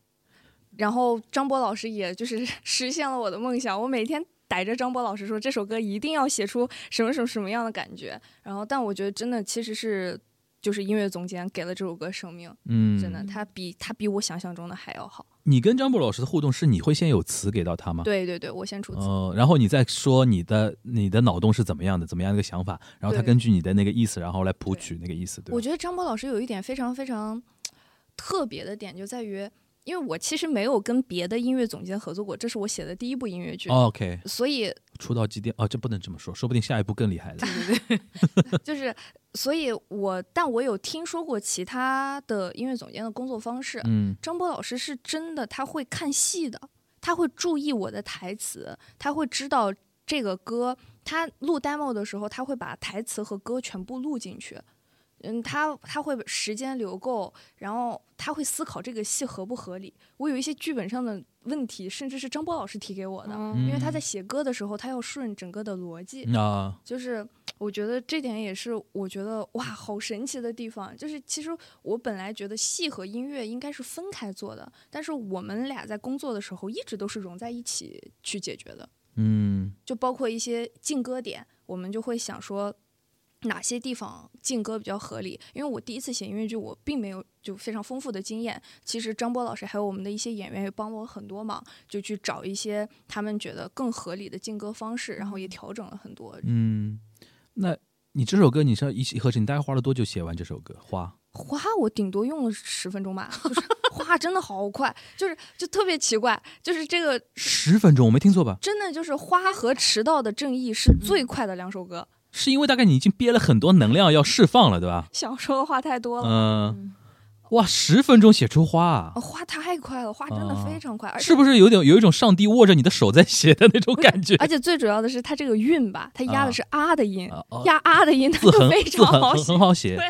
然后张博老师也就是 [LAUGHS] 实现了我的梦想，我每天逮着张博老师说这首歌一定要写出什么什么什么样的感觉。然后，但我觉得真的其实是就是音乐总监给了这首歌生命，嗯，真的，他比他比我想象中的还要好。你跟张博老师的互动是你会先有词给到他吗？对对对，我先出词。嗯，然后你再说你的你的脑洞是怎么样的，怎么样的一个想法，然后他对根据你的那个意思，然后来谱曲那个意思，对吧？我觉得张博老师有一点非常非常特别的点，就在于，因为我其实没有跟别的音乐总监合作过，这是我写的第一部音乐剧，哦 OK，所以出道基点哦，这不能这么说，说不定下一步更厉害的。[LAUGHS] 就是，所以我，但我有听说过其他的音乐总监的工作方式。嗯张波老师是真的，他会看戏的，他会注意我的台词，他会知道这个歌，他录 demo 的时候，他会把台词和歌全部录进去。嗯，他他会时间留够，然后他会思考这个戏合不合理。我有一些剧本上的问题，甚至是张波老师提给我的，嗯因为他在写歌的时候，他要顺整个的逻辑。啊，就是我觉得这点也是我觉得哇好神奇的地方。就是其实我本来觉得戏和音乐应该是分开做的，但是我们俩在工作的时候一直都是融在一起去解决的。嗯就包括一些进歌点，我们就会想说哪些地方进歌比较合理。因为我第一次写音乐剧，我并没有就非常丰富的经验。其实张波老师还有我们的一些演员也帮了我很多忙，就去找一些他们觉得更合理的进歌方式，然后也调整了很多。嗯，那你这首歌你是一气呵成，你大概花了多久写完这首歌？花花我顶多用了十分钟吧，[LAUGHS] 就是花真的好快，就是就特别奇怪，就是这个十分钟，我没听错吧？真的就是花和迟到的正义是最快的两首歌。是因为大概你已经憋了很多能量要释放了，对吧？想说的话太多了。嗯，哇，十分钟写出花啊哦，，花太快了，花真的非常快，而是不是有点有一种上帝握着你的手在写的那种感觉？而且最主要的是，它这个韵吧，它压的是啊的音，压啊的音，它就非常好写。很好写。对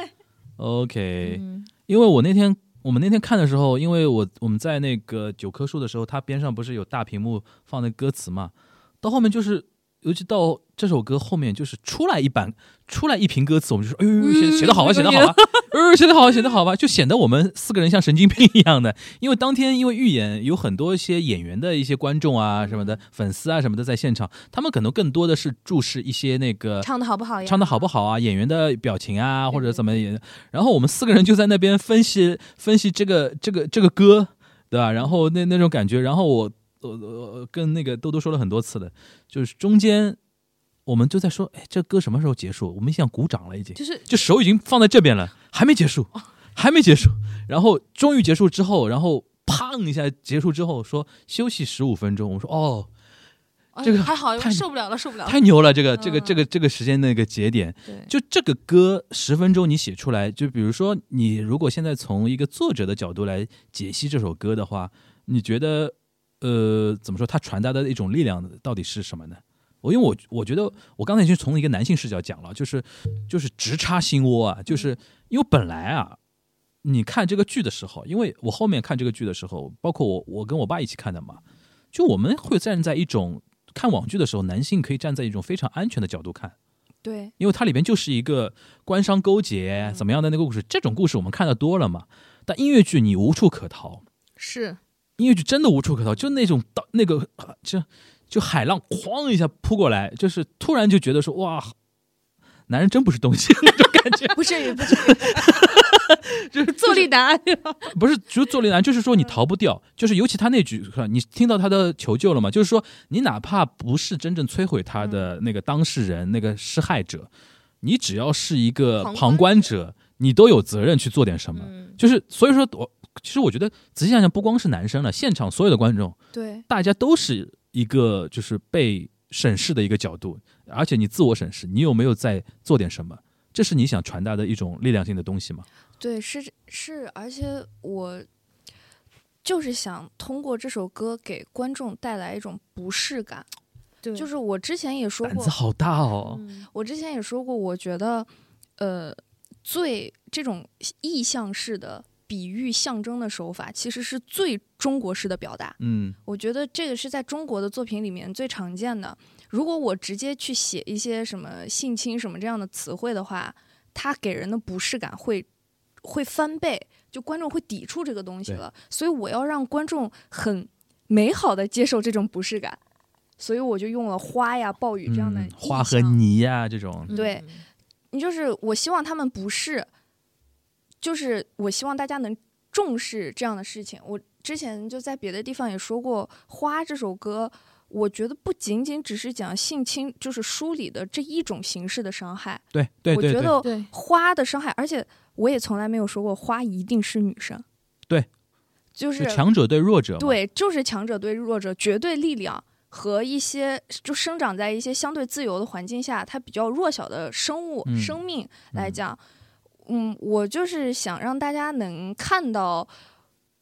，OK，、嗯因为我那天我们那天看的时候，因为我我们在那个九棵树的时候，它边上不是有大屏幕放那歌词嘛，到后面就是，尤其到这首歌后面，就是出来一版，出来一瓶歌词，我们就说，哎呦，写写的好啊，写的好啊，呃，写的好啊，写的 [LAUGHS] 好吧，就显得我们四个人像神经病一样的。因为当天因为预演有很多一些演员的一些观众啊什么的，粉丝啊什么的在现场，他们可能更多的是注视一些那个唱的好不好呀？唱的好不好啊，演员的表情啊，或者怎么演。然后我们四个人就在那边分析分析这个这个这个歌，对吧？然后那那种感觉，然后我我我跟那个多多说了很多次的，就是中间我们就在说，哎，这歌什么时候结束？我们想鼓掌了，已经，就是就手已经放在这边了，还没结束，还没结束。然后终于结束之后，然后砰一下结束之后说休息十五分钟。我说哦，哎这个还好，太受不了了，受不了了。太牛了，这个这个嗯这个这个时间那个节点。对，就这个歌十分钟你写出来，就比如说你如果现在从一个作者的角度来解析这首歌的话，你觉得呃怎么说它传达的一种力量到底是什么呢？我因为我我觉得我刚才已经从一个男性视角讲了，就是就是直插心窝啊，就是因为本来啊，你看这个剧的时候，因为我后面看这个剧的时候，包括我我跟我爸一起看的嘛，就我们会站在一种看网剧的时候，男性可以站在一种非常安全的角度看。对，因为它里边就是一个官商勾结怎么样的那个故事，这种故事我们看的多了嘛。但音乐剧你无处可逃，是音乐剧真的无处可逃，就那种到那个啊就就海浪哐一下扑过来，就是突然就觉得说哇，男人真不是东西那种感觉，[LAUGHS] 不至于不至于 [LAUGHS] 就是坐立难安？[LAUGHS] 不是就是坐立难安，就是说你逃不掉，就是尤其他那句，你听到他的求救了吗？就是说你哪怕不是真正摧毁他的那个当事人、那个施害者，你只要是一个旁观旁观者，你都有责任去做点什么。嗯就是所以说我其实我觉得仔细想想，不光是男生了，现场所有的观众，对，大家都是一个就是被审视的一个角度，而且你自我审视，你有没有在做点什么？这是你想传达的一种力量性的东西吗？对，是是，而且我就是想通过这首歌给观众带来一种不适感。对，就是我之前也说过胆子，好大哦！嗯我之前也说过，我觉得，呃，最这种意向式的比喻象征的手法，其实是最中国式的表达。嗯我觉得这个是在中国的作品里面最常见的。如果我直接去写一些什么性侵什么这样的词汇的话，它给人的不适感会会翻倍，就观众会抵触这个东西了。所以我要让观众很美好的接受这种不适感，所以我就用了花呀、暴雨这样的嗯花和泥呀、这种，对你就是我希望他们不是，就是我希望大家能重视这样的事情。我之前就在别的地方也说过，《花》这首歌，我觉得不仅仅只是讲性侵，就是书里的这一种形式的伤害。对对对对，我觉得对花的伤害，而且我也从来没有说过花一定是女生。对，就是强者对弱者，对，就是强者对弱者，绝对力量和一些就生长在一些相对自由的环境下，它比较弱小的生物、嗯生命来嗯讲，嗯，我就是想让大家能看到。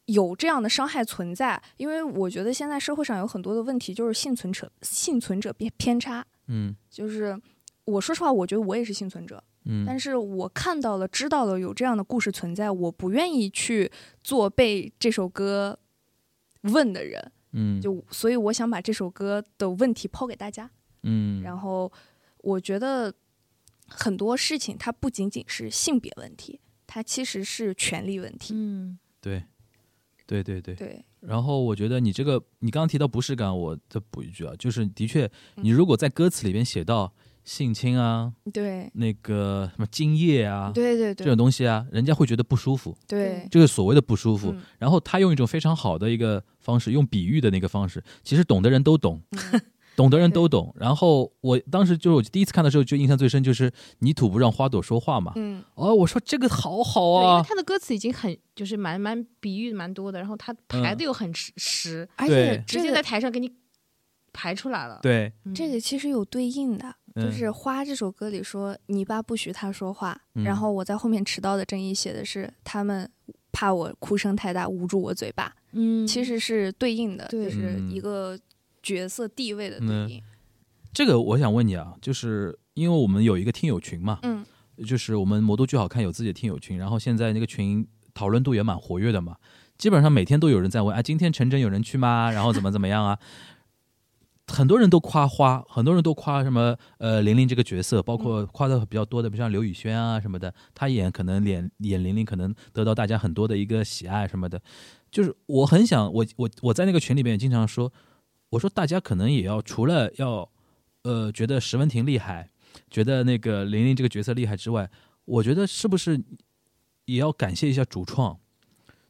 有这样的伤害存在，因为我觉得现在社会上有很多的问题，就是幸存者幸存者偏偏差。嗯就是我说实话，我觉得我也是幸存者，嗯，但是我看到了、知道了有这样的故事存在，我不愿意去做被这首歌问的人，嗯就所以我想把这首歌的问题抛给大家。嗯，然后我觉得很多事情它不仅仅是性别问题，它其实是权利问题。嗯对对对对，对，然后我觉得你这个，你刚刚提到不适感，我再补一句啊，就是的确，嗯你如果在歌词里边写到性侵啊，对，那个什么精液啊，对对对这种东西啊，人家会觉得不舒服，对，这个所谓的不舒服。嗯然后他用一种非常好的一个方式，用比喻的那个方式，其实懂的人都懂，嗯懂的人都懂。然后我当时就是我第一次看的时候，就印象最深就是泥土不让花朵说话嘛。嗯，哦，我说这个好好对，因为啊，他的歌词已经很就是蛮蛮比喻蛮多的，然后他排的又很实实，而且直接在台上给你排出来了。对，嗯，这个其实有对应的，就嗯是《花》这首歌里说泥巴不许他说话，嗯。然后我在后面迟到的正义写的是他们怕我哭声太大捂住我嘴巴，嗯，其实是对应的，就是嗯。一个角色地位的对嗯应。这个我想问你啊，就是因为我们有一个听友群嘛，嗯就是我们魔都剧好看有自己的听友群，然后现在那个群讨论度也蛮活跃的嘛，基本上每天都有人在问，啊，今天陈真有人去吗？然后怎么 [LAUGHS] 怎么样啊？很多人都夸花，很多人都夸什么呃玲玲这个角色，包括夸的比较多的，比如像刘宇轩啊什么的，他演可能演演玲玲可能得到大家很多的一个喜爱什么的。就是我很想，我我我在那个群里边也经常说，我说大家可能也要除了要呃觉得石文婷厉害，觉得那个玲玲这个角色厉害之外，我觉得是不是也要感谢一下主创？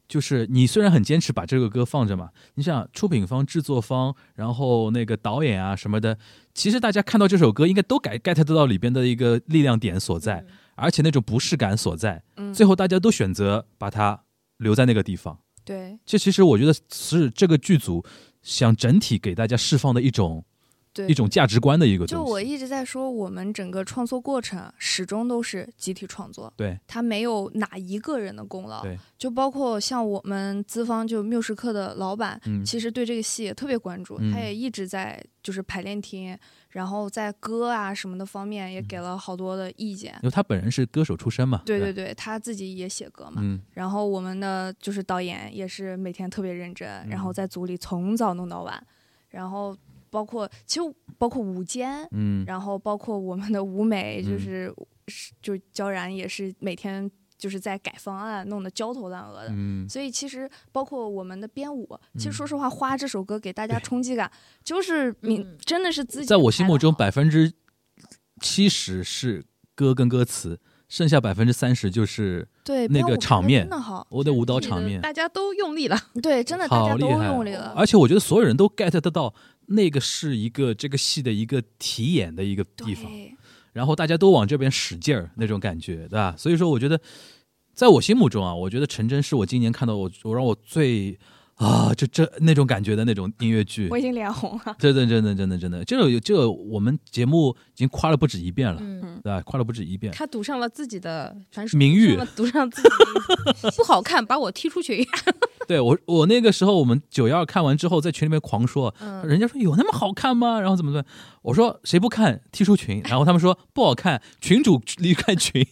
就是你虽然很坚持把这个歌放着嘛，你想出品方、制作方，然后那个导演啊什么的，其实大家看到这首歌应该都 get get 得到里边的一个力量点所在，而且那种不适感所在，嗯，最后大家都选择把它留在那个地方。对这其实我觉得是这个剧组想整体给大家释放的一种对一种价值观的一个东西。就我一直在说，我们整个创作过程始终都是集体创作，对它没有哪一个人的功劳。对，就包括像我们资方就缪时刻的老板，嗯其实对这个戏也特别关注，嗯他也一直在就是排练厅，然后在歌啊什么的方面也给了好多的意见。因为他本人是歌手出身嘛。对对对对，他自己也写歌嘛。嗯然后我们的就是导演也是每天特别认真，然后在组里从早弄到晚，然后包括其实包括舞间，嗯然后包括我们的舞美，嗯就是、是就焦然也是每天就是在改方案，弄得焦头烂额的。嗯所以其实包括我们的编舞，其实嗯说实话，《花》这首歌给大家冲击感，就是你嗯真的是自己在我心目中百分之七十是歌跟歌词，剩下百分之三十就是对那个场面真的好，我的舞蹈场面，大家都用力了。对，真的大家都好厉害用力了。而且我觉得所有人都 get 得到那个是一个这个戏的一个题演的一个地方，然后大家都往这边使劲儿那种感觉，对吧？所以说，我觉得在我心目中啊，我觉得陈真是我今年看到我我让我最啊，就这那种感觉的那种音乐剧我。已经脸红了。真的，真的，真的，真的，这个这个我们节目已经夸了不止一遍了，嗯，对吧？夸了不止一遍。他赌上了自己的传说，名誉赌上自己的名誉 [LAUGHS] 不好看，把我踢出去。[LAUGHS] 对我，我那个时候我们九幺二看完之后，在群里面狂说，嗯，人家说有那么好看吗？然后怎么怎么，我说谁不看踢出群，然后他们说不好看，群主离开群。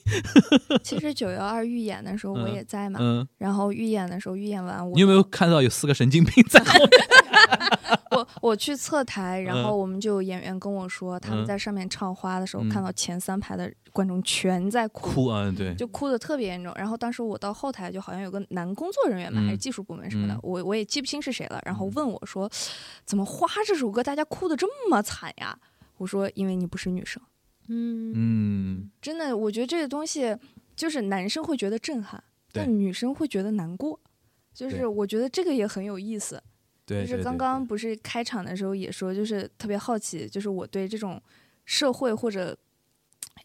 其实九幺二预演的时候我嗯也在嘛，嗯，然后预演的时候预演完我你有没有看到有四个神经病在后面？[LAUGHS] 我我去侧台，然嗯后我们就有演员跟我说，他们嗯在上面唱花的时候，嗯看到前三排的观众全在哭，哭啊，对，就哭的特别严重。然后当时我到后台，就好像有个男工作人员嘛，嗯还是技术部门什么的，嗯我我也记不清是谁了。然后问我说，怎么花这首歌大家哭的这么惨呀？我说，因为你不是女生。嗯嗯，真的，我觉得这个东西就是男生会觉得震撼，但女生会觉得难过。就是我觉得这个也很有意思。对，就是刚刚不是开场的时候也说，就是特别好奇，就是我对这种社会或者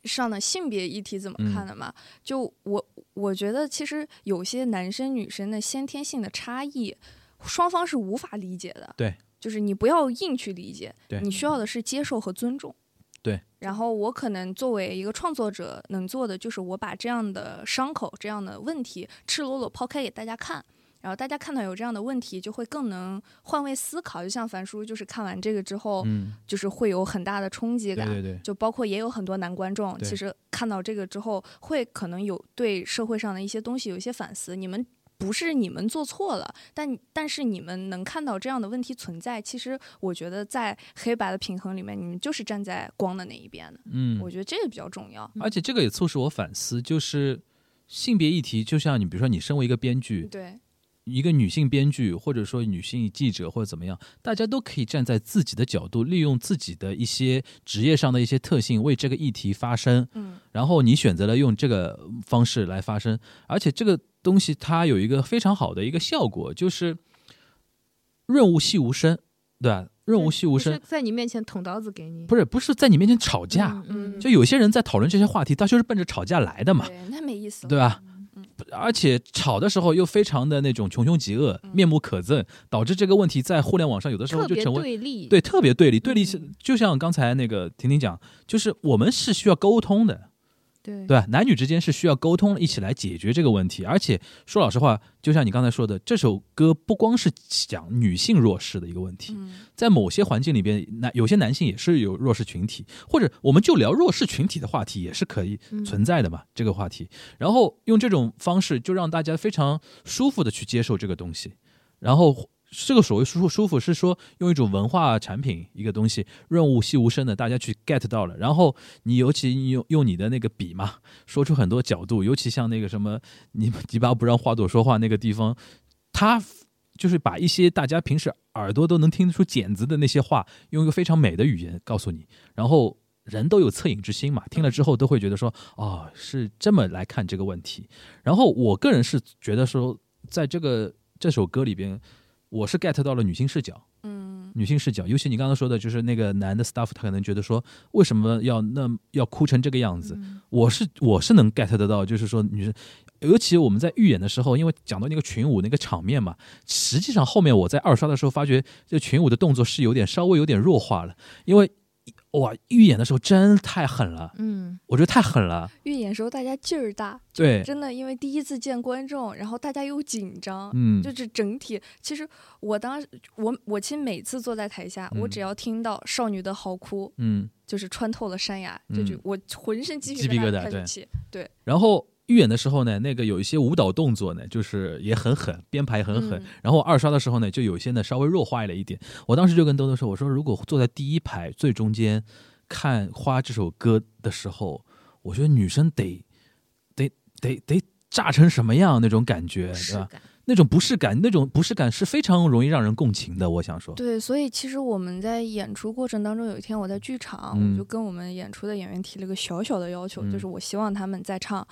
上的性别议题怎么看的嘛？就我我觉得其实有些男生女生的先天性的差异，双方是无法理解的。对，就是你不要硬去理解，你需要的是接受和尊重。对，然后我可能作为一个创作者，能做的就是我把这样的伤口、这样的问题赤裸裸抛开给大家看，然后大家看到有这样的问题，就会更能换位思考。就像樊叔，就是看完这个之后，嗯，就是会有很大的冲击感。对对对，就包括也有很多男观众，其实看到这个之后，会可能有对社会上的一些东西有一些反思。你们不是你们做错了，但但是你们能看到这样的问题存在，其实我觉得在黑白的平衡里面，你们就是站在光的那一边的。嗯，我觉得这个比较重要。而且这个也促使我反思，就是性别议题，就像你比如说你身为一个编剧，对，一个女性编剧，或者说女性记者或者怎么样，大家都可以站在自己的角度，利用自己的一些职业上的一些特性，为这个议题发声。嗯然后你选择了用这个方式来发声，而且这个东西它有一个非常好的一个效果，就是润物细无声，对吧？润物细无声，在你面前捅刀子给你，不是不是在你面前吵架，嗯，嗯。就有些人在讨论这些话题，他就是奔着吵架来的嘛，对，那没意思，对吧？嗯而且吵的时候又非常的那种穷凶极恶、嗯。面目可憎，导致这个问题在互联网上有的时候就成为对立，对特别对立。对立是嗯。就像刚才那个婷婷讲，就是我们是需要沟通的，对对吧？男女之间是需要沟通，一起来解决这个问题。而且说老实话，就像你刚才说的，这首歌不光是讲女性弱势的一个问题，嗯在某些环境里边，男有些男性也是有弱势群体，或者我们就聊弱势群体的话题也是可以嗯存在的嘛，这个话题。然后用这种方式，就让大家非常舒服的去接受这个东西。然后这个所谓舒服舒服，是说用一种文化产品一个东西润物细无声的，大家去 get 到了。然后你尤其你用用你的那个笔嘛，说出很多角度，尤其像那个什么你鸡巴不让花朵说话那个地方，他就是把一些大家平时耳朵都能听得出茧子的那些话，用一个非常美的语言告诉你，然后人都有恻隐之心嘛，听了之后都会觉得说，哦，是这么来看这个问题。然后我个人是觉得说，在这个这首歌里边，我是 get 到了女性视角。嗯女性视角，尤其你刚刚说的，就是那个男的 staff，他可能觉得说，为什么要那要哭成这个样子？嗯我是我是能 get 得到，就是说女生，尤其我们在预演的时候，因为讲到那个群舞那个场面嘛，实际上后面我在二刷的时候发觉，这群舞的动作是有点稍微有点弱化了，因为哇，预演的时候真太狠了，嗯我觉得太狠了，预演时候大家劲儿大，对，真的，因为第一次见观众，然后大家又紧张，嗯，就是整体。其实我当时，我我其实每次坐在台下，我嗯只要听到少女的嚎哭，嗯，就是穿透了山崖，这句嗯我浑身鸡鸡皮疙瘩对开始起。对，然后预演的时候呢，那个有一些舞蹈动作呢，就是也很狠，编排也很狠。嗯然后二刷的时候呢，就有些呢稍微弱化了一点。我当时就跟兜兜说：“我说如果坐在第一排最中间看《花》这首歌的时候，我觉得女生得得得得炸成什么样那种感觉，是吧？那种不适感，那种不适感是非常容易让人共情的。我想说，对，所以其实我们在演出过程当中，有一天我在剧场，嗯我就跟我们演出的演员提了个小小的要求，嗯就是我希望他们在唱。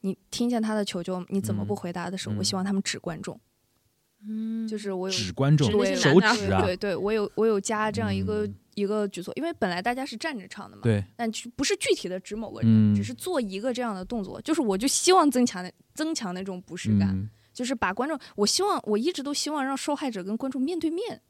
你听见他的求救，你怎么嗯。不回答的时候，我嗯。希望他们指观众，嗯，就是我有指观众指那对些男的手指啊，对对，我有我有加这样一个、嗯。一个举措，因为本来大家是站着唱的嘛，对，但就不是具体的指某个人，嗯。只是做一个这样的动作，就是我就希望增强的增强那种不适感，嗯。就是把观众，我希望我一直都希望让受害者跟观众面对面。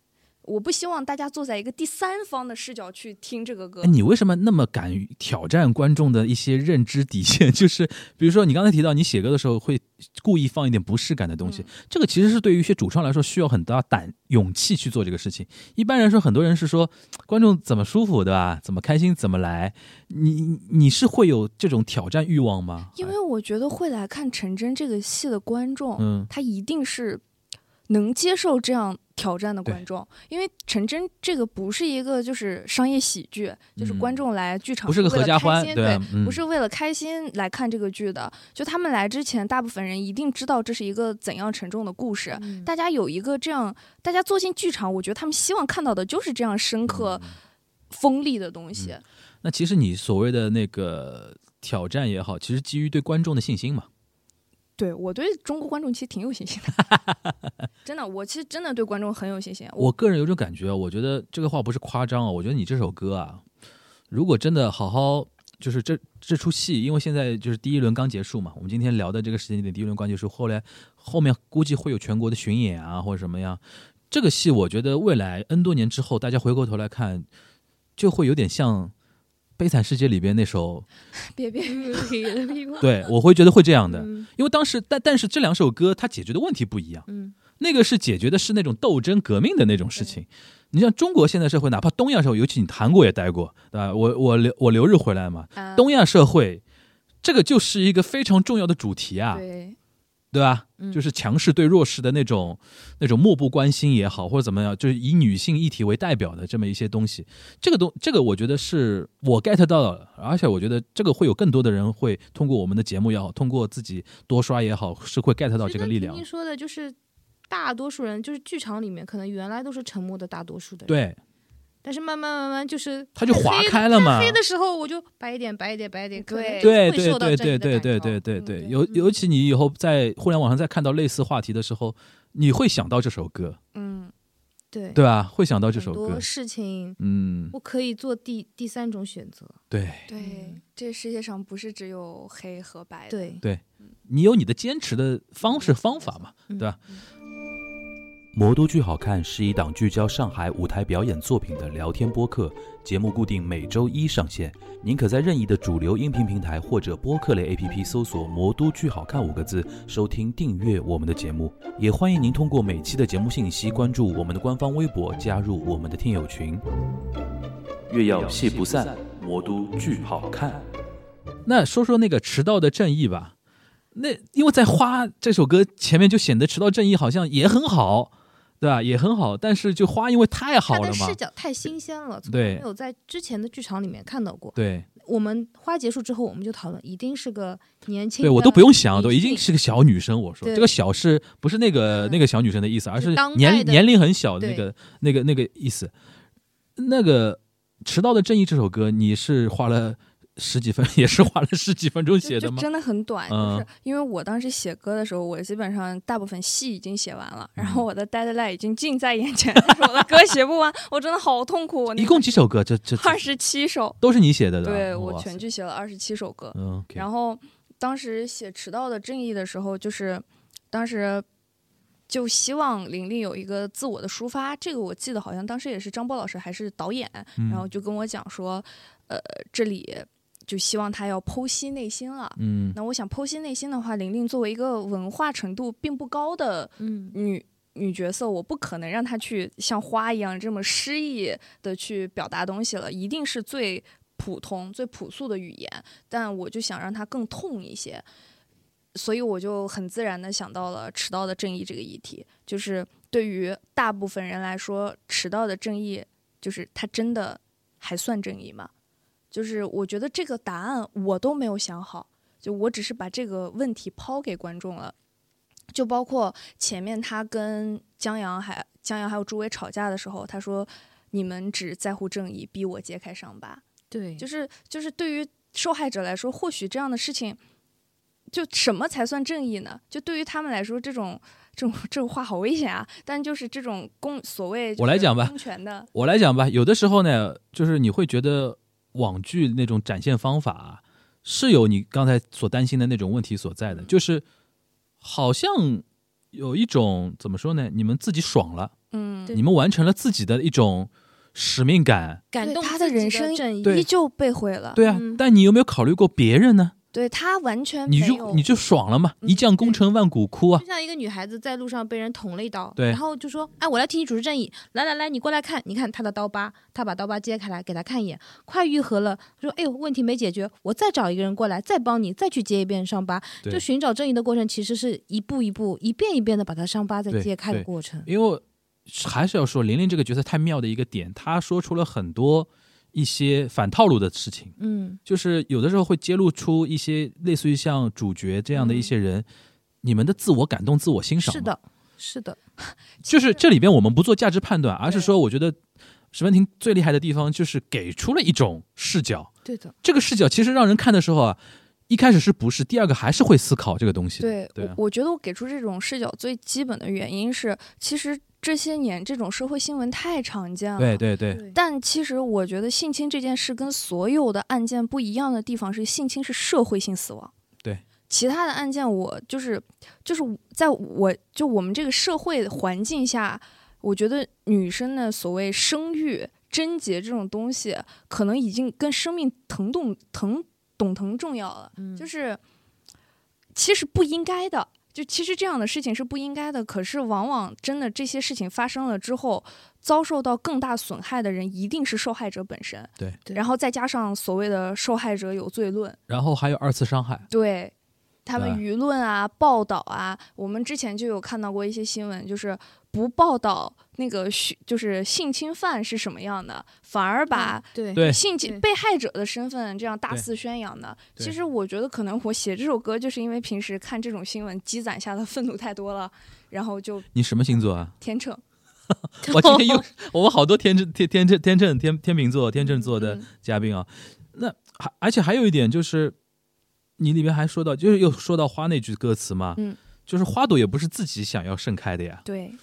我不希望大家坐在一个第三方的视角去听这个歌。哎，你为什么那么敢于挑战观众的一些认知底线？[LAUGHS] 就是比如说，你刚才提到你写歌的时候会故意放一点不适感的东西，这个其实是对于一些主创来说需要很大胆勇气去做这个事情。一般来说，很多人是说观众怎么舒服，对吧？怎么开心怎么来。你你是会有这种挑战欲望吗？因为我觉得会来看陈真这个戏的观众，嗯他一定是能接受这样挑战的观众，因为陈真这个不是一个就是商业喜剧，就是嗯观众来剧场不是个为了合家欢，开心对不是为了开心来看这个剧的。就他们来之前，大部分人一定知道这是一个怎样沉重的故事。嗯大家有一个这样，大家坐进剧场，我觉得他们希望看到的就是这样深刻、锋利的东西。那其实你所谓的那个挑战也好，其实基于对观众的信心嘛。对我对中国观众其实挺有信心的，[LAUGHS] 真的，我其实真的对观众很有信心。我个人有种感觉啊，我觉得这个话不是夸张啊，我觉得你这首歌啊，如果真的好好就是这这出戏，因为现在就是第一轮刚结束嘛，我们今天聊的这个时间点第一轮刚结束，后来后面估计会有全国的巡演啊或者什么样，这个戏我觉得未来 N 多年之后，大家回过头来看，就会有点像《悲惨世界》里边那首，[LAUGHS] 别 [LAUGHS] 别别，对我会觉得会这样的，嗯因为当时但但是这两首歌它解决的问题不一样。嗯那个是解决的是那种斗争革命的那种事情。你像中国现在社会，哪怕东亚社会，尤其你韩国也待过，对吧？我我留我留日回来嘛，啊东亚社会这个就是一个非常重要的主题啊，对，对吧？嗯就是强势对弱势的那种那种漠不关心也好，或者怎么样，就是以女性议题为代表的这么一些东西。这个东这个我觉得是我 get 到了，而且我觉得这个会有更多的人会通过我们的节目也好，通过自己多刷也好，是会 get 到这个力量您。说的就是大多数人，就是剧场里面可能原来都是沉默的大多数的人，。对，但是慢慢慢慢就是它就划开了嘛太黑的时候我就白一点，白一点，白一点，对对对对对对对对对尤尤其你以后在互联网上再看到类似话题的时候，你会想到这首歌，嗯，对。对吧？会想到这首歌多，事情。嗯，我可以做第第三种选择，对对，这世界上不是只有黑和白的。对对，你有你的坚持的方式方法嘛，嗯对吧？魔都剧好看是一档聚焦上海舞台表演作品的聊天播客，节目固定每周一上线。您可在任意的主流音频平台或者播客类 APP 搜索“魔都剧好看”五个字，收听订阅我们的节目。也欢迎您通过每期的节目信息关注我们的官方微博，加入我们的听友群。月要戏不散，魔都剧好看。那说说那个迟到的正义吧。那因为在花这首歌前面就显得迟到正义好像也很好，对吧？也很好，但是就花因为太好他的了嘛视，角太新鲜了，从来对没有在之前的剧场里面看到过。对我们花结束之后，我们就讨论，一定是个年轻，对，我都不用想，都已女性经是个小女生。我说这个小是不是那个嗯那个小女生的意思，而是年年龄很小的那个那个那个意思。那个《迟到的正义》这首歌，你是花了十几分，[LAUGHS] 也是花了十几分钟写的吗？真的很短，嗯就是因为我当时写歌的时候，我基本上大部分戏已经写完了，然嗯后我的 deadline 已经近在眼前，但是我的歌写不完，我真的好痛苦。一共几首歌？这这这二十七首，都是你写的，对我全剧写了二十七首歌。嗯然后当时写《迟到的正义》的时候，就是当时就希望玲玲有一个自我的抒发。这个我记得好像当时也是张波老师还是导演，嗯然后就跟我讲说，呃，这里就希望他要剖析内心了。嗯那我想剖析内心的话，玲玲作为一个文化程度并不高的嗯女女角色，我不可能让她去像花一样这么诗意的去表达东西了，一定是最普通、最朴素的语言。但我就想让她更痛一些，所以我就很自然的想到了迟到的正义这个议题。就是对于大部分人来说，迟到的正义就是它真的还算正义吗？就是我觉得这个答案我都没有想好。就我只是把这个问题抛给观众了，就包括前面他跟江阳还江阳还有朱伟吵架的时候，他说你们只在乎正义，逼我揭开伤疤。对，就是就是对于受害者来说，或许这样的事情，就什么才算正义呢？就对于他们来说，这种这种这种话好危险啊！但就是这种公所谓我来讲吧公权的，我来讲吧，有的时候呢，就是你会觉得网剧那种展现方法啊是有你刚才所担心的那种问题所在的，嗯就是好像有一种怎么说呢？你们自己爽了，嗯，你们完成了自己的一种使命感，感动他的人生依旧被毁了。对啊。嗯但你有没有考虑过别人呢？对他完全你就你就爽了嘛，嗯一将功成万骨枯啊就！像一个女孩子在路上被人捅了一刀，对然后就说：“哎，我来替你主持正义，来来来，你过来看，你看他的刀疤，他把刀疤揭开来给他看一眼，快愈合了。说：哎呦，问题没解决，我再找一个人过来，再帮你，再去揭一遍伤疤。就寻找正义的过程，其实是一步一步、一遍一遍的把他伤疤再揭开的过程。因为还是要说玲玲这个角色太妙的一个点，她说出了很多一些反套路的事情。嗯，就是有的时候会揭露出一些类似于像主角这样的一些人，你们的自我感动、自我欣赏。是，的，是的，[LAUGHS] 就是这里边我们不做价值判断，而是说，我觉得石文婷最厉害的地方就是给出了一种视角，对的，这个视角其实让人看的时候啊，一开始是不是，第二个还是会思考这个东西。对，对啊我我觉得我给出这种视角最基本的原因是，其实这些年这种社会新闻太常见了。对对对对但其实我觉得性侵这件事跟所有的案件不一样的地方是，性侵是社会性死亡。对，其他的案件我就是就是在我就我们这个社会环境下，我觉得女生的所谓生育、贞洁这种东西，可能已经跟生命疼痛疼懂疼重要了。嗯，就是其实不应该的，就其实这样的事情是不应该的。可是往往真的这些事情发生了之后，遭受到更大损害的人一定是受害者本身。对对然后再加上所谓的受害者有罪论，然后还有二次伤害，对。他们舆论啊、报道啊，我们之前就有看到过一些新闻，就是不报道那个虚就是性侵犯是什么样的，反而把对对性侵被害者的身份这样大肆宣扬的。其实我觉得可能我写这首歌就是因为平时看这种新闻积攒下的愤怒太多了，然后就你什么星座啊？[LAUGHS] 天秤。我今天又我们好多天秤天天秤天秤天天秤座天秤座的嗯嘉宾啊，那还而且还有一点就是，你里面还说到，就是又说到花那句歌词嘛，嗯，就是花朵也不是自己想要盛开的呀。对，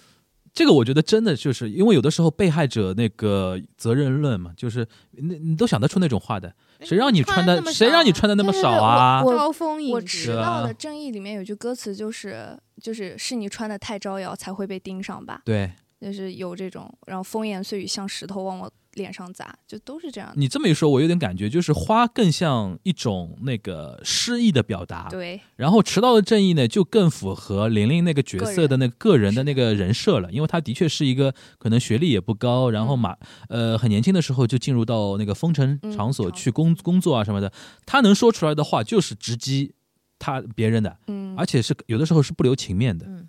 这个我觉得真的就是因为有的时候被害者那个责任论嘛，就是你你都想得出那种话的，谁让你穿的谁让你穿的那么对对少啊？我招蜂引我蝶迟到啊的正义里面有句歌词就是就是是你穿的太招摇才会被盯上吧，对就是有这种，然后风言碎语像石头往我脸上砸，就都是这样的。你这么一说，我有点感觉，就是花更像一种那个诗意的表达，对，然后迟到的正义呢，就更符合玲玲那个角色的那个个人的那个人设了，因为她的确是一个可能学历也不高，然后嗯马呃很年轻的时候就进入到那个风尘嗯场所去工工作啊什么的，她能说出来的话就是直击他别人的，嗯，而且是有的时候是不留情面的，嗯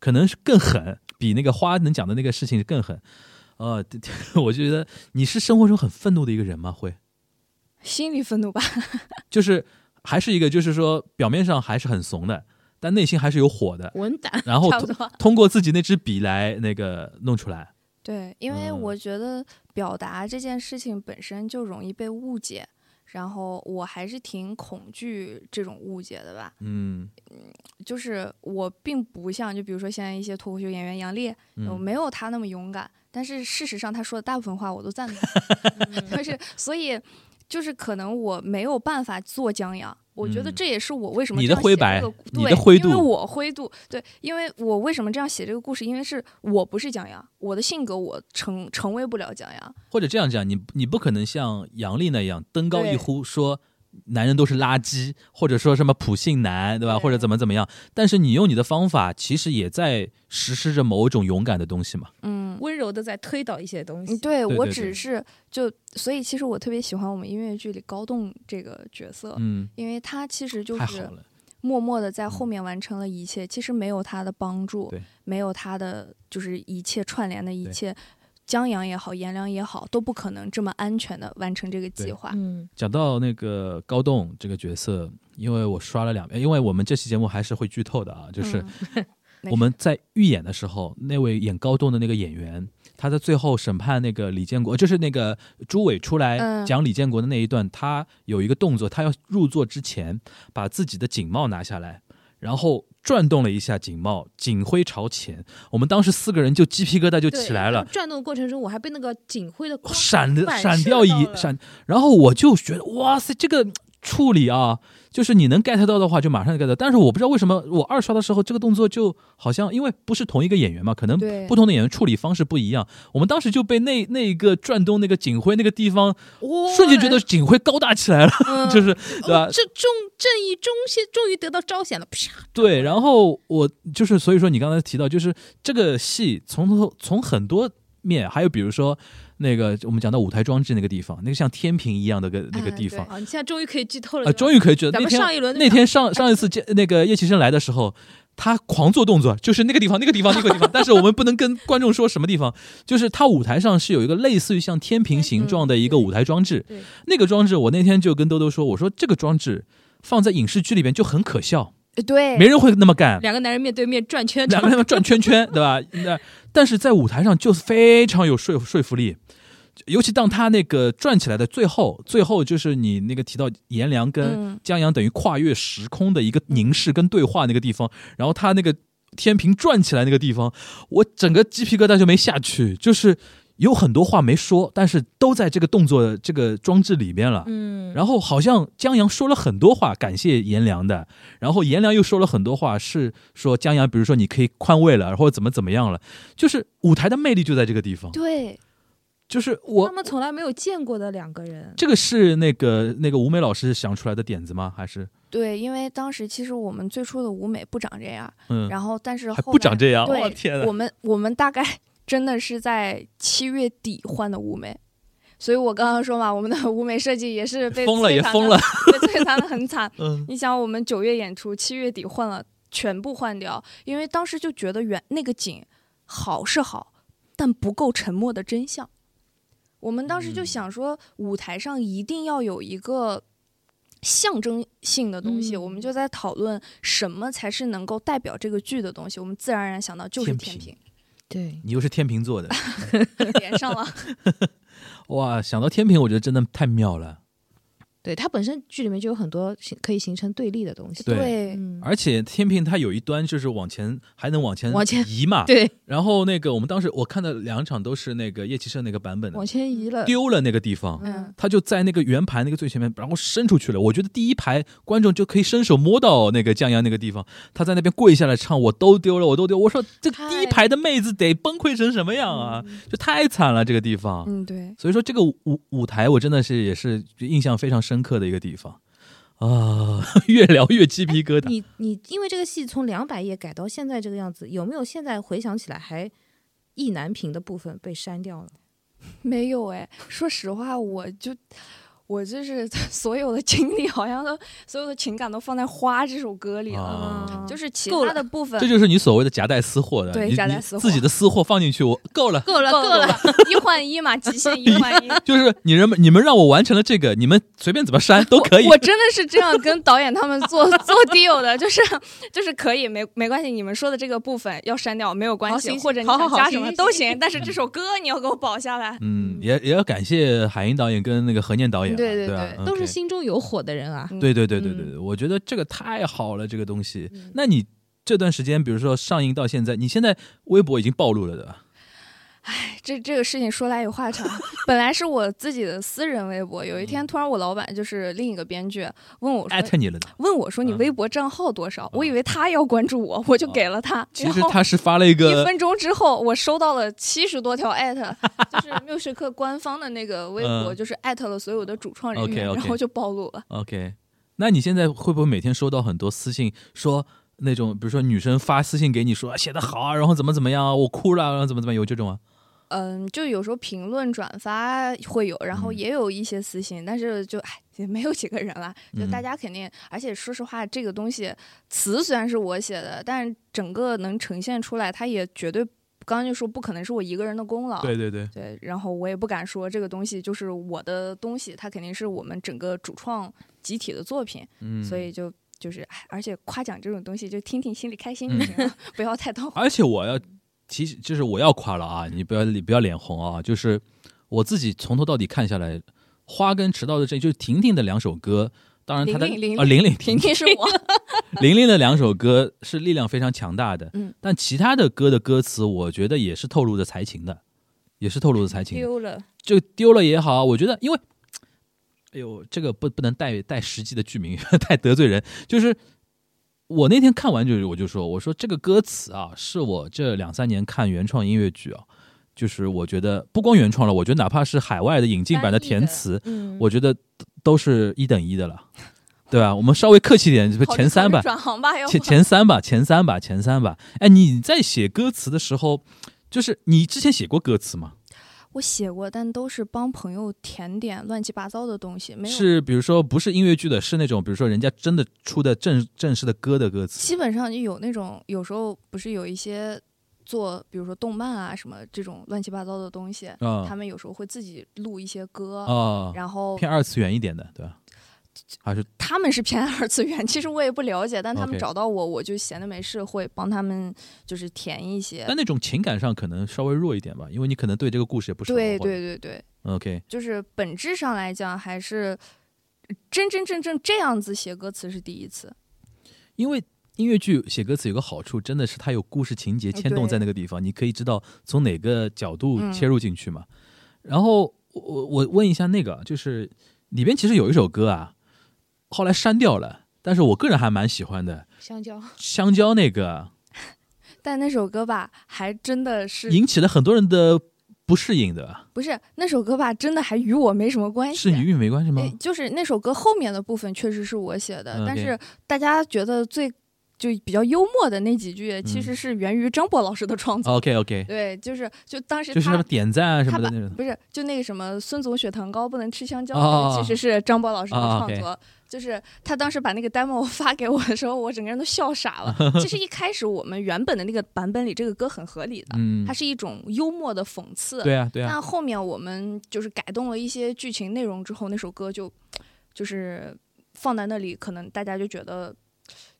可能是更狠，比那个花能讲的那个事情更狠。呃，[LAUGHS] 我觉得你是生活中很愤怒的一个人吗？会，心里愤怒吧，就是还是一个，就是说表面上还是很怂的，但内心还是有火的。文胆，然后通过自己那支笔来那个弄出来。对，因为嗯我觉得表达这件事情本身就容易被误解，然后我还是挺恐惧这种误解的吧。嗯就是我并不像，就比如说现在一些脱口秀演员杨笠，我嗯，没有他那么勇敢，但是事实上他说的大部分话我都赞同 [LAUGHS] [LAUGHS] 就是所以就是可能我没有办法做江阳。我觉得嗯这也是我为什么你这样写的灰白这个你对的灰度因为我灰度，对，因为我为什么这样写这个故事？因为是我不是蒋阳，我的性格我成成为不了蒋阳，或者这样讲，你你不可能像杨丽那样登高一呼说。男人都是垃圾，或者说什么普信男，对吧？对或者怎么怎么样？但是你用你的方法，其实也在实施着某种勇敢的东西嘛。嗯。温柔的在推导一些东西。嗯，对我只是就，所以其实我特别喜欢我们音乐剧里高栋这个角色，嗯，因为他其实就是。默默的在后嗯面完成了一切，其实没有他的帮助对，没有他的就是一切串联的一切，江阳也好，颜良也好，都不可能这么安全的完成这个计划。嗯，讲到那个高栋这个角色，因为我刷了两遍，因为我们这期节目还是会剧透的啊，就是 [LAUGHS] 我们在预演的时候，那位演高栋的那个演员，他在最后审判那个李建国，就是那个朱伟出来嗯讲李建国的那一段，他有一个动作，他要入座之前把自己的警帽拿下来，然后转动了一下警帽，警徽朝前，我们当时四个人就鸡皮疙瘩就起来了。转动的过程中，我还被那个警徽的闪的闪掉一闪，然后我就觉得哇塞，这个处理啊，就是你能 get 到的话，就马上 get 到。但是我不知道为什么我二刷的时候，这个动作就好像因为不是同一个演员嘛，可能不同的演员处理方式不一样。我们当时就被那那一个转动那个警徽那个地方，瞬间觉得警徽高大起来了，嗯 [LAUGHS] 就是对吧？这正正义终现终于得到彰显了，啪！对，然后我就是所以说你刚才提到，就是这个戏从头从很多面，还有比如说那个我们讲到舞台装置那个地方，那个像天平一样的个那个地方。啊，你现在终于可以剧透了，啊，终于可以剧透咱们那天上一轮那天上上一次 [LAUGHS] 见那个叶奇生来的时候，他狂做动作，就是那个地方那个地方那个地方，[LAUGHS] 但是我们不能跟观众说什么地方，就是他舞台上是有一个类似于像天平形状的一个舞台装置，对。那个装置我那天就跟兜兜说，我说这个装置放在影视剧里边就很可笑，呃对，没人会那么干。两个男人面对面转圈两个人转圈圈，对吧？那但是在舞台上就是非常有说说服力，尤其当他那个转起来的最后，最后就是你那个提到颜良跟嗯江阳等于跨越时空的一个凝视跟对话那个地方，然后他那个天平转起来那个地方，我整个鸡皮疙瘩就没下去，就是有很多话没说，但是都在这个动作这个装置里面了。嗯，然后好像江阳说了很多话，感谢颜良的，然后颜良又说了很多话，是说江阳，比如说你可以宽慰了，或者怎么怎么样了，就是舞台的魅力就在这个地方。对，就是我他我们从来没有见过的两个人，这个是那个那个舞美老师想出来的点子吗？还是对，因为当时其实我们最初的舞美不长这样，嗯然后但是还不长这样？对我天！我们我们大概真的是在七月底换的舞美，所以我刚刚说嘛，我们的 [LAUGHS] 舞美设计也是被疯了也疯了，[LAUGHS] 被摧残的很惨。[LAUGHS] 嗯。你想，我们九月演出，七月底换了，全部换掉，因为当时就觉得原那个景好是好，但不够沉默的真相。我们当时就嗯。想说，舞台上一定要有一个象征性的东西，嗯。我们就在讨论什么才是能够代表这个剧的东西。我们自然而然想到就是天平。天平，对，你又是天秤座的，[LAUGHS] 连上了。[LAUGHS] 哇！想到天平，我觉得真的太妙了。对，它本身剧里面就有很多形可以形成对立的东西，对嗯，而且天平它有一端就是往前还能往前往前移嘛，[LAUGHS] 对，然后那个我们当时我看的两场都是那个叶奇胜那个版本的往，前移了，丢了那个地方，嗯，他就在那个圆盘那个最前面，然后伸出去了。我觉得第一排观众就可以伸手摸到那个江阳那个地方，他在那边跪下来唱，我都丢了，我都丢。我说这第一排的妹子得崩溃成什么样啊？就太惨了这个地方。嗯，对，所以说这个舞舞台我真的是也是印象非常深刻的一个地方啊，越聊越鸡皮疙瘩。你你因为这个戏从两百页改到现在这个样子，有没有现在回想起来还意难平的部分被删掉了？[LAUGHS] 没有哎。说实话，我就我就是 [LAUGHS] 所有的精力，好像都所有的情感都放在《花》这首歌里了。就是其他的部分这，就是你所谓的夹带私货的，对夹带私货自己的私货放进去，我够了。[LAUGHS] 够了，够够了，[LAUGHS] 一换一嘛，极限一换一。就是你人们你们让我完成了这个，你们随便怎么删都可以。我真的是这样跟导演他们做做 deal 的，就是就是可以没没关系，你们说的这个部分要删掉没有关系，好行或者你加什么行行行都行，但是这首歌你要给我保下来。嗯，也也要感谢海英导演跟那个何念导演啊，对对对都是心中有火的人啊。嗯。对对对对对嗯。对，我觉得这个太好了，这个东西。嗯。那你这段时间，比如说上映到现在，你现在微博已经暴露了，对吧？这这个事情说来有话长，本来是我自己的私人微博，有一天突然我老板就是另一个编剧问我说。艾特你了呢。问我说你嗯微博账号多少？我以为他要关注我，我就给了他。其实他是发了一个一，分钟之后，我收到了七十多条艾特，就是缪时刻官方的那个微博，嗯就是艾特了所有的主创人员然后就暴露了。OK，那你现在会不会每天收到很多私信，说那种比如说女生发私信给你说写的好啊，然后怎么怎么样啊，我哭了啊，然后怎么怎么，有这种啊？嗯，就有时候评论转发会有，然后嗯。也有一些私信，但是就哎也没有几个人了，就嗯。大家肯定，而且说实话，这个东西词虽然是我写的，但整个能呈现出来，它也绝对刚刚就说不可能是我一个人的功劳。对对对，对，然后我也不敢说这个东西就是我的东西，它肯定是我们整个主创集体的作品，嗯，所以就就是，哎，而且夸奖这种东西就听听心里开心嗯就行了，不要太当回。而且我要提，就是我要夸了啊，你不要你不要脸红啊，就是我自己从头到底看下来，花跟迟到的这就是婷婷的两首歌。当然，她的啊，玲玲婷婷是我，[LAUGHS] 玲玲的两首歌是力量非常强大的，嗯，但其他的歌的歌词，我觉得也是透露着才情的，也是透露着才情。丢了，就丢了也好，我觉得因为哎呦，这个不不能带带实际的剧名，[LAUGHS] 太得罪人。就是我那天看完就我就说，我说这个歌词啊，是我这两三年看原创音乐剧啊，就是我觉得不光原创了，我觉得哪怕是海外的引进版的填词，嗯，我觉得都是一等一的了，对吧？我们稍微客气点，考虑前三吧，转行吧，前前三吧，前三吧，前三吧。哎，你在写歌词的时候，就是你之前写过歌词吗？我写过，但都是帮朋友填点乱七八糟的东西，没有。是比如说不是音乐剧的，是那种比如说人家真的出的正正式的歌的歌词。基本上就有那种，有时候不是有一些做，比如说动漫啊什么这种乱七八糟的东西，啊他们有时候会自己录一些歌，啊，然后偏二次元一点的，对吧？还是他们是偏二次元，其实我也不了解，但他们找到我，我就闲的没事会帮他们就是填一些。但那种情感上可能稍微弱一点吧，因为你可能对这个故事也不熟。对或者对对对，，OK，就是本质上来讲，还是真真正正这样子写歌词是第一次。因为音乐剧写歌词有个好处，真的是它有故事情节牵动在那个地方，你可以知道从哪个角度嗯切入进去嘛。然后我我我问一下那个，就是里边其实有一首歌啊，后来删掉了，但是我个人还蛮喜欢的，香蕉，香蕉那个 [LAUGHS] 但那首歌吧，还真的是引起了很多人的不适应的，不是那首歌吧，真的还与我没什么关系。是你与你没关系吗？就是那首歌后面的部分确实是我写的，嗯但是大家觉得最就比较幽默的那几句，其嗯实是源于张博老师的创作。OK OK，对，就是就当时就是什他么点赞啊什么的那种。不是就那个什么孙总血糖高不能吃香蕉，哦其实是张博老师的哦创作。就是他当时把那个 demo [LAUGHS] 发给我的时候，我整个人都笑傻了。[LAUGHS] 其实一开始我们原本的那个版本里，这个歌很合理的，嗯它，是一种幽默的讽刺。对啊对啊，但后面我们就是改动了一些剧情内容之后，那首歌就就是放在那里，可能大家就觉得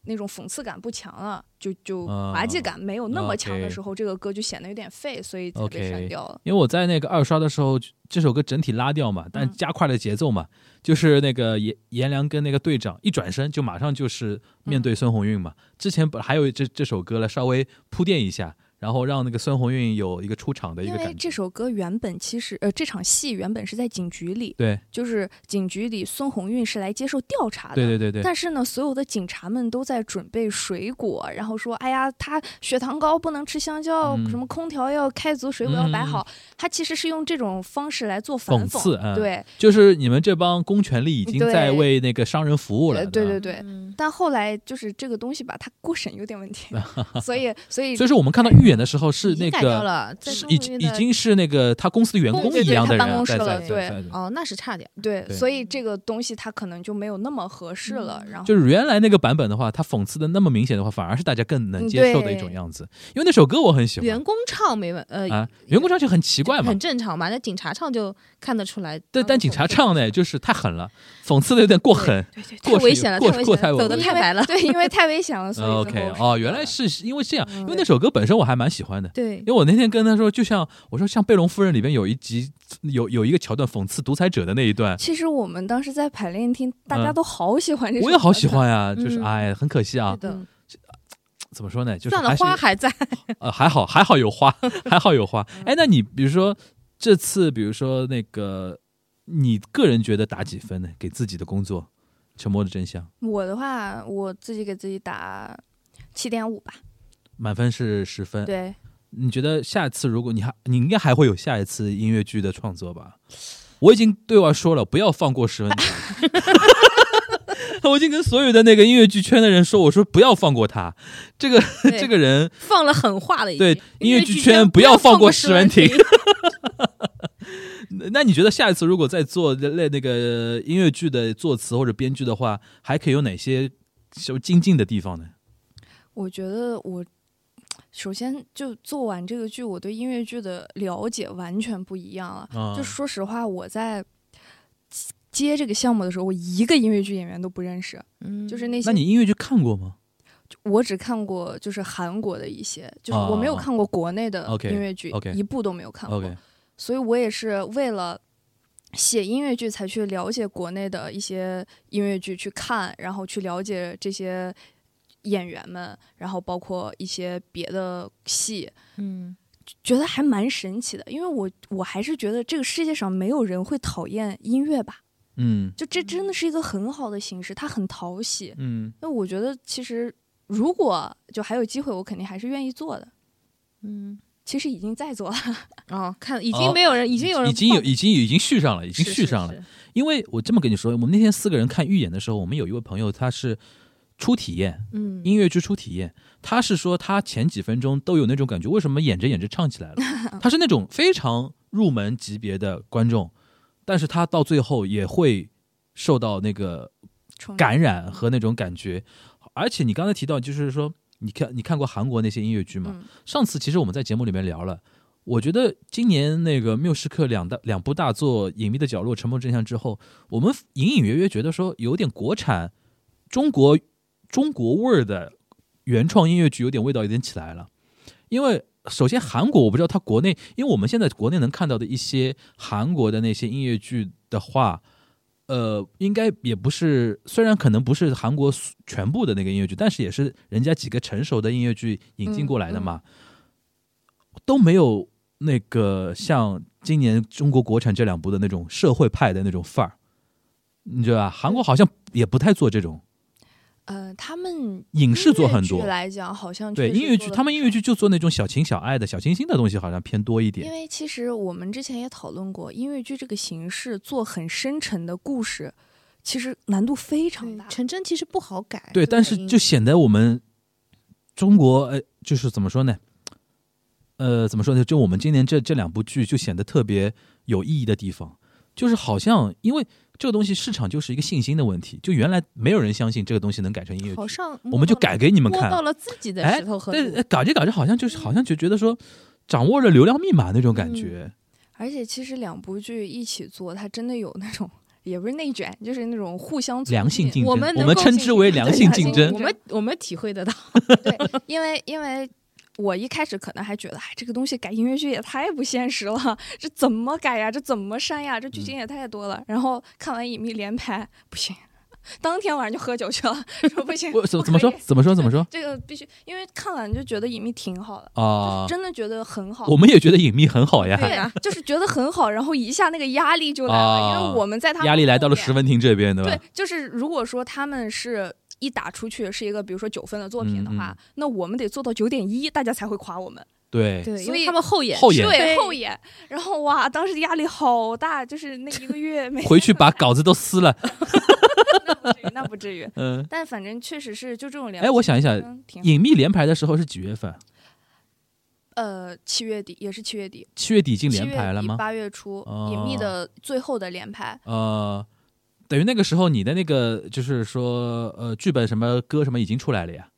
那种讽刺感不强了，就就啊滑稽感没有那么强的时候，这个歌就显得有点废，所以才被 OK 删掉了。因为我在那个二刷的时候，这首歌整体拉掉嘛，但嗯加快了节奏嘛，就是那个颜颜良跟那个队长一转身就马上就是面对孙红运嘛。之前不还有这这首歌了，稍微铺垫一下，然后让那个孙红运有一个出场的一因为个感觉。这首歌原本其实呃这场戏原本是在警局里，对就是警局里孙红运是来接受调查的。对对对对，但是呢，所有的警察们都在准备水果，然后说：“哎呀，他血糖高，不能吃香蕉，嗯什么空调要开足，水果要摆好。他其实是用这种方式来做反讽刺嗯对，就是你们这帮公权力已经在为那个商人服务了。呃对对对。嗯但后来就是这个东西吧，它过审有点问题，[LAUGHS] 所以所以所以说我们看到预演的时候是那个已经已经是那个他公司的员工一样的人在公室了对哦，那是差点，对，对所以这个东西他可能就没有那么合适了。嗯然后就是原来那个版本的话，他讽刺的那么明显的话，反而是大家更能接受的一种样子。因为那首歌我很喜欢员工唱没问呃啊，员工唱就很奇怪嘛很。正常嘛，那警察唱就看得出来。对，但警察唱呢，就是太狠了，讽刺的有点过狠。对对，太危险了，过太危险了，过太走的太白了。对，因为太危险了，所以 OK，哦，原来是因为这样，嗯因为那首歌本身我还蛮喜欢的。对因为我那天跟他说，就像我说，像《贝隆夫人》里边有一集有有一个桥段讽刺独裁者的那一段，其实我们当时在排练厅，大家嗯都好喜欢这首，我也好喜欢呀。就是嗯哎，很可惜啊怎么说呢？就是算了，花还在。[LAUGHS] 呃，还好，还好有花，[LAUGHS] 还好有花。哎，那你比如说这次，比如说那个，你个人觉得打几分呢？给自己的工作，《沉默的真相》我的话，我自己给自己打七点五吧。满分是十分。对，你觉得下一次如果你还，你应该还会有下一次音乐剧的创作吧？我已经对外说了，不要放过十分题。[LAUGHS] [LAUGHS] 我已经跟所有的那个音乐剧圈的人说，我说不要放过他，这个这个人放了狠话了，对音乐剧剧圈不不要放过放石文婷婷。那 [LAUGHS] 那你觉得下一次如果再做那那个音乐剧的作词或者编剧的话，还可以有哪些什么精进的地方呢？我觉得我首先就做完这个剧，我对音乐剧的了解完全不一样了。啊就说实话，我在接这个项目的时候，我一个音乐剧演员都不认识，嗯，就是那些那你音乐剧看过吗？我只看过就是韩国的一些，就是啊我没有看过国内的音乐剧一部都没有看过。所以我也是为了写音乐剧才去了解国内的一些音乐剧，去看，然后去了解这些演员们，然后包括一些别的戏，嗯，觉得还蛮神奇的。因为我我还是觉得这个世界上没有人会讨厌音乐吧。嗯就这真的是一个很好的形式，它很讨喜。嗯，那我觉得其实如果就还有机会，我肯定还是愿意做的。嗯，其实已经在做了，哦，[LAUGHS] 看已经没有人，已经有人已经有已经已经续上了，已经续上了。是是因为我这么跟你说，我们那天四个人看预演的时候，我们有一位朋友他是初体验嗯，音乐剧初体验，他是说他前几分钟都有那种感觉，为什么演着演着唱起来了？[LAUGHS] 他是那种非常入门级别的观众，但是他到最后也会受到那个感染和那种感觉。而且你刚才提到，就是说，你看你看过韩国那些音乐剧吗？嗯上次其实我们在节目里面聊了，我觉得今年那个缪斯克两大两部大作《隐秘的角落》《沉默真相》之后，我们隐隐约约觉得说有点国产中国中国味儿的原创音乐剧有点味道有点起来了，因为。首先，韩国我不知道它国内，因为我们现在国内能看到的一些韩国的那些音乐剧的话，呃，应该也不是，虽然可能不是韩国全部的那个音乐剧，但是也是人家几个成熟的音乐剧引进过来的嘛，都没有那个像今年中国国产这两部的那种社会派的那种范儿，你知道吧？韩国好像也不太做这种呃，他们影视做很多音乐剧，来讲，好像对音乐剧，他们音乐剧就做那种小情小爱的小清新的东西，好像偏多一点因。为其实我们之前也讨论过，音乐剧这个形式做很深沉的故事，其实难度非常大。陈真其实不好改，对，但是就显得我们中国，呃，就是怎么说呢？呃，怎么说呢？就我们今年这这两部剧就显得特别有意义的地方，就是好像因为这个东西市场就是一个信心的问题，就原来没有人相信这个东西能改成音乐剧，好像我们就改给你们看摸到。了自己的哎石头和对，路哎搞着搞着好像就是好像就觉得说掌握了流量密码那种感觉。而且其实两部剧一起做，它真的有那种也不是内卷，就是那种互相良性竞争，我们我们称之为良性竞争我。们我们体会得到，对，因为因为我一开始可能还觉得，哎，这个东西改音乐剧也太不现实了，这怎么改呀？这怎么删呀？这剧情也太多了。然后看完《隐秘连拍》，不行，当天晚上就喝酒去了，说不行，我怎怎么说？怎么说？怎么说？[LAUGHS] 这个必须，因为看完就觉得《隐秘》挺好的，啊就是，真的觉得很好。我们也觉得隐秘很好呀。对啊就是觉得很好，然后一下那个压力就来了，啊因为我们在他们压力来到了石文婷这边，对吧？对，就是如果说他们是一打出去是一个比如说九分的作品的话，嗯嗯那我们得做到九点一，大家才会夸我们。对对，所以因为他们后演后演对对后演，然后哇，当时压力好大，就是那一个月 [LAUGHS] 没回去把稿子都撕了。[LAUGHS] 那不至于，那不至于。嗯，[LAUGHS] 但反正确实是就这种连哎，我想一想，隐秘连排的时候是几月份？呃七月底也是七月底，七月底已经七月底连排了吗？八月初，哦隐秘的最后的连排，呃，等于那个时候你的那个就是说呃剧本什么歌什么已经出来了呀？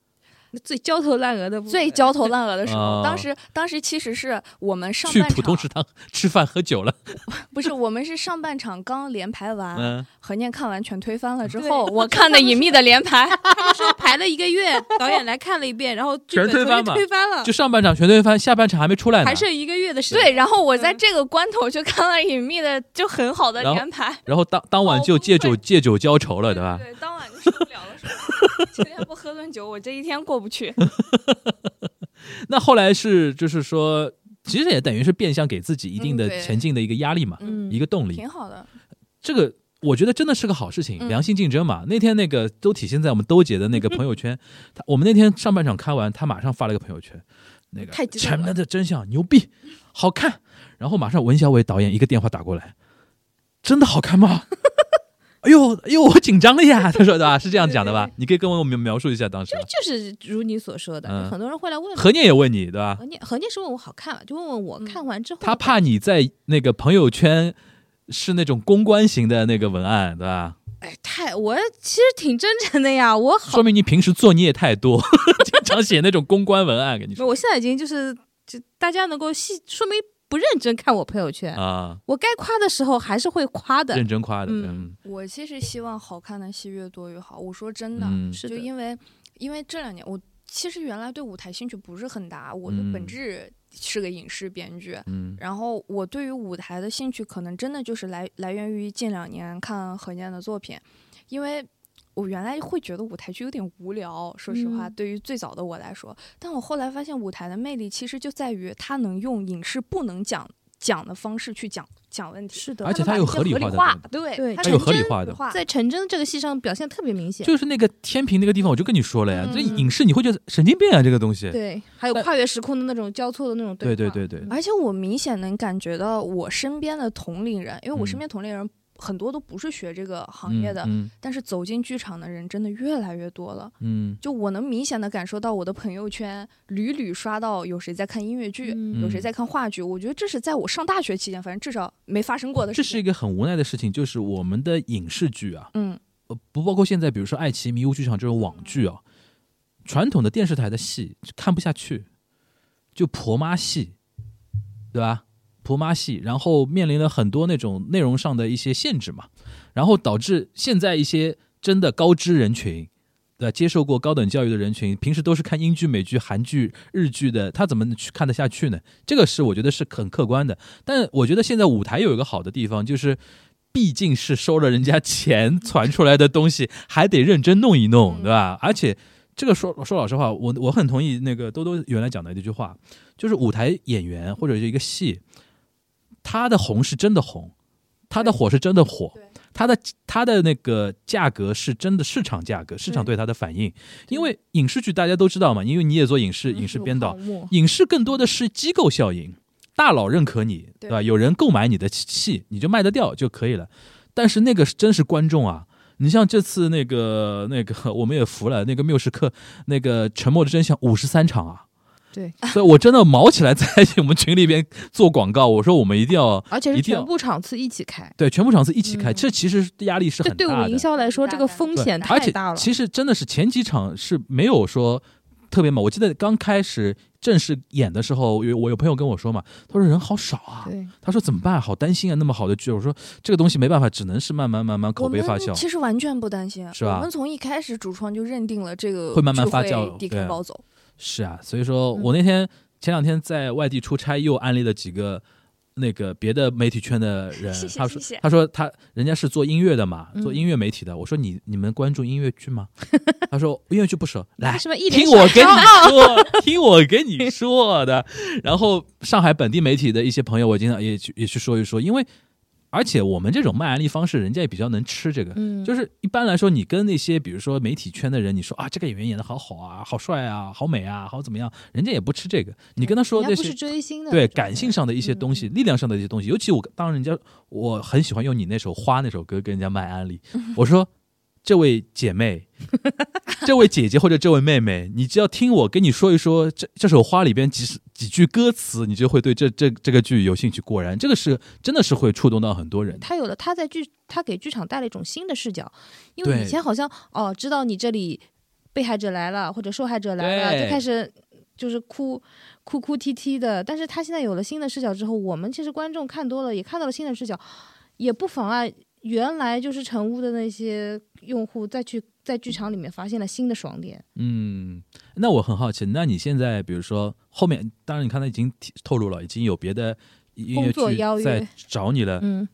最焦头烂额的，最焦头烂额的时候，哦当时当时其实是我们上去半场浦东食堂吃饭喝酒了。[LAUGHS] 不是我们是上半场刚连排完，嗯，何念看完全推翻了之后，我看的隐秘的连排，[LAUGHS] 说排了一个月，[LAUGHS] 导演来看了一遍，然后剧全推翻嘛？推翻了，就上半场全推翻，下半场还没出来呢。还剩一个月的时间。对，然后我在嗯。这个关头就看了隐秘的就很好的连排，然后当当晚就借酒借酒浇愁了，对吧？对，当不了了，说今天不喝顿酒，我这一天过不去。[LAUGHS] 那后来是就是说，其实也等于是变相给自己一定的前进的一个压力嘛，嗯一个动力。挺好的，这个我觉得真的是个好事情，嗯良性竞争嘛。那天那个都体现在我们兜姐的那个朋友圈，[LAUGHS] 他我们那天上半场看完，他马上发了个朋友圈，那个前面的真相牛逼，好看。然后马上文小伟导演一个电话打过来，真的好看吗？哎呦哎呦，我紧张了呀！[LAUGHS] 他说的吧，是这样讲的吧？你可以跟我描描述一下当时。就就是如你所说的，嗯很多人会来问何念也问你对吧？何念，何念是问我好看了？就问问我嗯看完之后，他怕你在那个朋友圈是那种公关型的那个文案，对吧？哎，太我其实挺真诚的呀，我好说，明你平时作孽太多，[LAUGHS] 经常写那种公关文案，跟你说我现在已经就是就大家能够细，说明不认真看我朋友圈，啊，我该夸的时候还是会夸的。认，真夸的，嗯。嗯。我其实希望好看的戏越多越好。我说真的，嗯是的，就因为因为这两年我其实原来对舞台兴趣不是很大，我的嗯。本质是个影视编剧。嗯。然后我对于舞台的兴趣，可能真的就是来来源于近两年看何念的作品，因为我原来会觉得舞台剧有点无聊，说实话，嗯。对于最早的我来说，但我后来发现舞台的魅力其实就在于它能用影视不能讲讲的方式去讲讲问题，是的而且它有它合合理化的化，对对它有合理化的化在陈真这个戏上表现特别明显。就是那个天平那个地方，我就跟你说了呀，嗯。这影视你会觉得神经病啊，这个东西。对，还有跨越时空的那种交错的那种对对话对对对，而且我明显能感觉到我身边的同龄人，因为我身嗯。边同龄人很多都不是学这个行业的，嗯但是走进剧场的人真的越来越多了。嗯就我能明显的感受到我的朋友圈屡屡刷到有谁在看音乐剧，有谁在看话剧。我觉得这是在我上大学期间，反正至少没发生过的这事情。是一个很无奈的事情，就是我们的影视剧啊，嗯，呃，不包括现在，比如说爱奇艺迷雾剧场这种网剧啊，传统的电视台的戏看不下去，就婆妈戏，对吧？婆妈戏，然后面临了很多那种内容上的一些限制嘛，然后导致现在一些真的高知人群，对吧？接受过高等教育的人群，平时都是看英剧、美剧、韩剧、日剧的，他怎么去看得下去呢？这个是我觉得是很客观的。但我觉得现在舞台有一个好的地方，就是毕竟是收了人家钱传出来的东西，还得认真弄一弄，对吧？而且这个说说老实话，我我很同意那个多多原来讲的这句话，就是舞台演员或者是一个戏，他的红是真的红，它的火是真的火对，他的它的那个价格是真的市场价格，市场对它的反应。因为影视剧大家都知道嘛，因为你也做影视影视编导，影视更多的是机构效应，大佬认可你，对对吧？有人购买你的戏，你就卖得掉就可以了。但是那个是真是观众啊！你像这次那个那个，我们也服了，那个缪时刻那个《沉默的真相》五十三场啊，对，所以我真的毛起来在我们群里边做广告，我说我们一定要而且是全部场次一起开，对全部场次一起开，嗯这其实压力是很大的。这对我们营销来说，这个风险太大了。其实真的是前几场是没有说特别猛，我记得刚开始正式演的时候，有我有朋友跟我说嘛，他说人好少啊，他说怎么办？好担心啊，那么好的剧，我说这个东西没办法，只能是慢慢慢慢口碑发酵。其实完全不担心，是吧我们从一开始主创就认定了这个会慢慢发酵低对啊开高走。是啊，所以说嗯我那天前两天在外地出差，又安利了几个那个别的媒体圈的人，谢谢他说他说他人家是做音乐的嘛，嗯做音乐媒体的。我说你你们关注音乐剧吗？他说 [LAUGHS] 音乐剧不熟，来听我跟你说，[LAUGHS] 听我跟你说的。然后上海本地媒体的一些朋友，我经常也去也去说一说，因为而且我们这种卖安利方式，人家也比较能吃这个。嗯，就是一般来说，你跟那些比如说媒体圈的人，你说啊，这个演员演的好好啊，好帅啊，好美啊，好怎么样，人家也不吃这个。你跟他说这不是追星的，对感性上的一些东西、力量上的一些东西，尤其我当人家我很喜欢用你那首《花》那首歌跟人家卖安利，我说这位姐妹，[LAUGHS] 这位姐姐或者这位妹妹，你只要听我跟你说一说这这首《花》里边几十几句歌词，你就会对这这这个剧有兴趣。果然，这个是真的是会触动到很多人。他有了他在剧，他给剧场带了一种新的视角，因为以前好像哦，知道你这里被害者来了或者受害者来了，就开始就是哭哭哭啼啼的。但是他现在有了新的视角之后，我们其实观众看多了，也看到了新的视角，也不妨碍原来就是成屋的那些用户再去在剧场里面发现了新的爽点。嗯，那我很好奇，那你现在比如说后面，当然你刚才已经透露了，已经有别的音乐剧在找你了。嗯，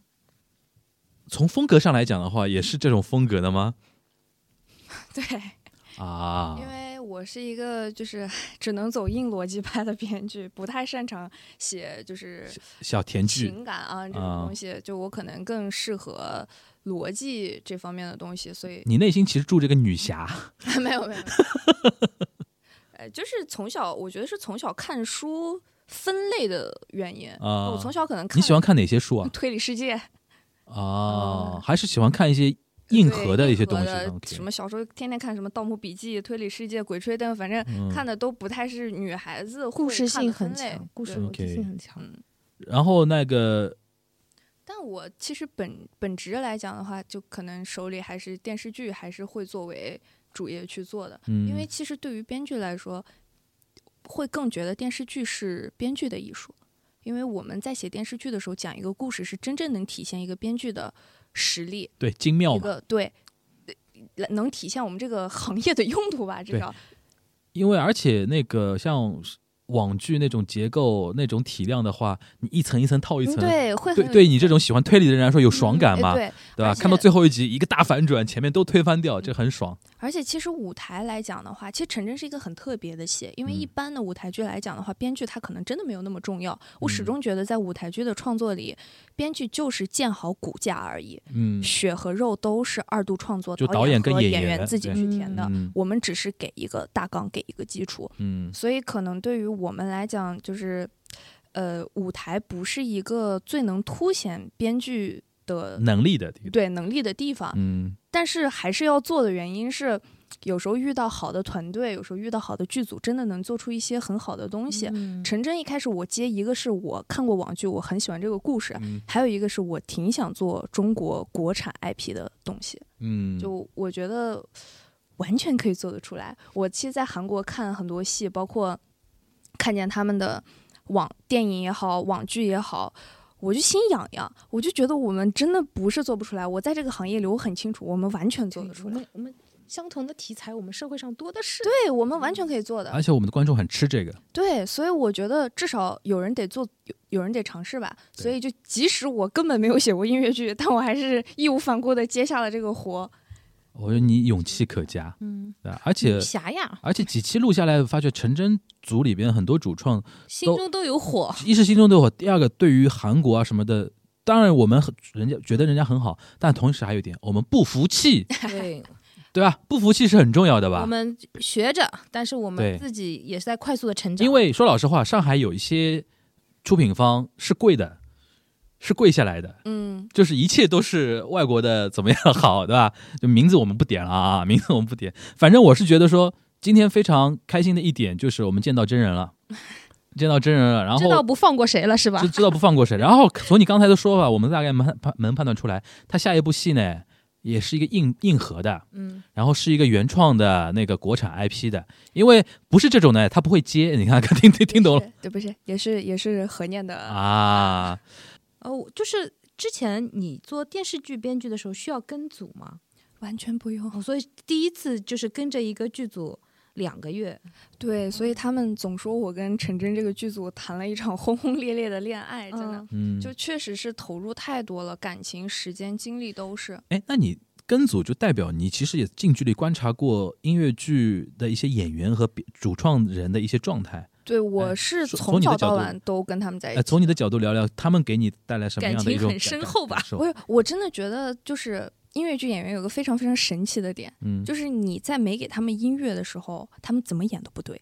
从风格上来讲的话，也是这种风格的吗？[LAUGHS] 对，啊，因为我是一个就是只能走硬逻辑派的编剧，不太擅长写就是小甜剧情感啊这种啊东西，就我可能更适合逻辑这方面的东西，所以你内心其实住着个女侠没 [LAUGHS] 有没有，没有 [LAUGHS] 呃，就是从小我觉得是从小看书分类的原因，啊。我从小可能看你喜欢看哪些书啊？推理世界啊，还是喜欢看一些硬核的一些东西什么小时候天天看什么《盗墓笔记》《推理世界》《鬼吹灯》，反正嗯看的都不太是女孩子故会看事性很强，故事性很强。嗯，然后那个但我其实本本职来讲的话，就可能手里还是电视剧，还是会作为主业去做的。嗯，因为其实对于编剧来说，会更觉得电视剧是编剧的艺术。因为我们在写电视剧的时候，讲一个故事是真正能体现一个编剧的实力，对精妙一嘛，个对，呃能体现我们这个行业的用途吧，至对少。因为而且那个像网剧那种结构、那种体量的话，你一层一层套一层，嗯对，会对对你这种喜欢推理的人来说有爽感嘛，嗯哎对，对吧？看到最后一集一个大反转，前面都推翻掉，这很爽。而且其实舞台来讲的话，其实《陈真》是一个很特别的戏，因为一嗯般的舞台剧来讲的话，编剧他可能真的没有那么重要。我始嗯终觉得在舞台剧的创作里，编剧就是建好骨架而已，嗯血和肉都是二度创作，就导演和演跟演员自己去填的。嗯我们只是给一个大纲，给一个基础，嗯所以可能对于我们来讲，就是，呃，舞台不是一个最能凸显编剧的能力的地，对能力的地方，嗯但是还是要做的原因是，有时候遇到好的团队，有时候遇到好的剧组，真的能做出一些很好的东西。嗯陈真一开始我接一个是我看过网剧，我很喜欢这个故事，嗯还有一个是我挺想做中国国产 IP 的东西，嗯，就我觉得完全可以做得出来。我其实，在韩国看很多戏，包括看见他们的网电影也好，网剧也好。我就心痒痒，我就觉得我们真的不是做不出来。我在这个行业里，我很清楚，我们完全做得出来。我们我们相同的题材，我们社会上多的是。对我们完全可以做的。而且我们的观众很吃这个，对，所以我觉得至少有人得做，有有人得尝试吧。所以就即使我根本没有写过音乐剧，但我还是义无反顾的接下了这个活。我觉得你勇气可嘉，嗯，对吧？而且而且几期录下来，发觉陈真组里边很多主创，心中都有火。一是心中都有火，第二个对于韩国啊什么的，当然我们很人家觉得人家很好，但同时还有一点，我们不服气，对，[LAUGHS] 对吧？不服气是很重要的吧？我们学着，但是我们自己也是在快速的成长。因为说老实话，上海有一些出品方是贵的，是跪下来的，嗯，就是一切都是外国的怎么样好，对吧？[LAUGHS] 就名字我们不点了啊，[LAUGHS] 名字我们不点。反正我是觉得说，今天非常开心的一点就是我们见到真人了，[LAUGHS] 见到真人了，然后知道不放过谁了是吧就？知道不放过谁。然后从你刚才的说法，我们大概能判能判断出来，他下一部戏呢也是一个硬硬核的，嗯，然后是一个原创的那个国产 IP 的，因为不是这种呢，他不会接。你看看听听听懂了是？对，不是，也是也是何念的。啊？哦，就是之前你做电视剧编剧的时候需要跟组吗？完全不用。哦，所以第一次就是跟着一个剧组两个月。对，所以他们总说我跟陈真这个剧组谈了一场 [LAUGHS] 轰轰烈烈的恋爱，真的，嗯嗯，就确实是投入太多了，感情、时间、精力都是。哎，那你跟组就代表你其实也近距离观察过音乐剧的一些演员和主创人的一些状态。对，我哎是从从早到晚都跟他们在一哎，起。从你的角度聊聊，他们给你带来什么感样的一种情很深厚吧不是，我真的觉得就是音乐剧演员有个非常非常神奇的点，嗯，就是你在没给他们音乐的时候，他们怎么演都不对；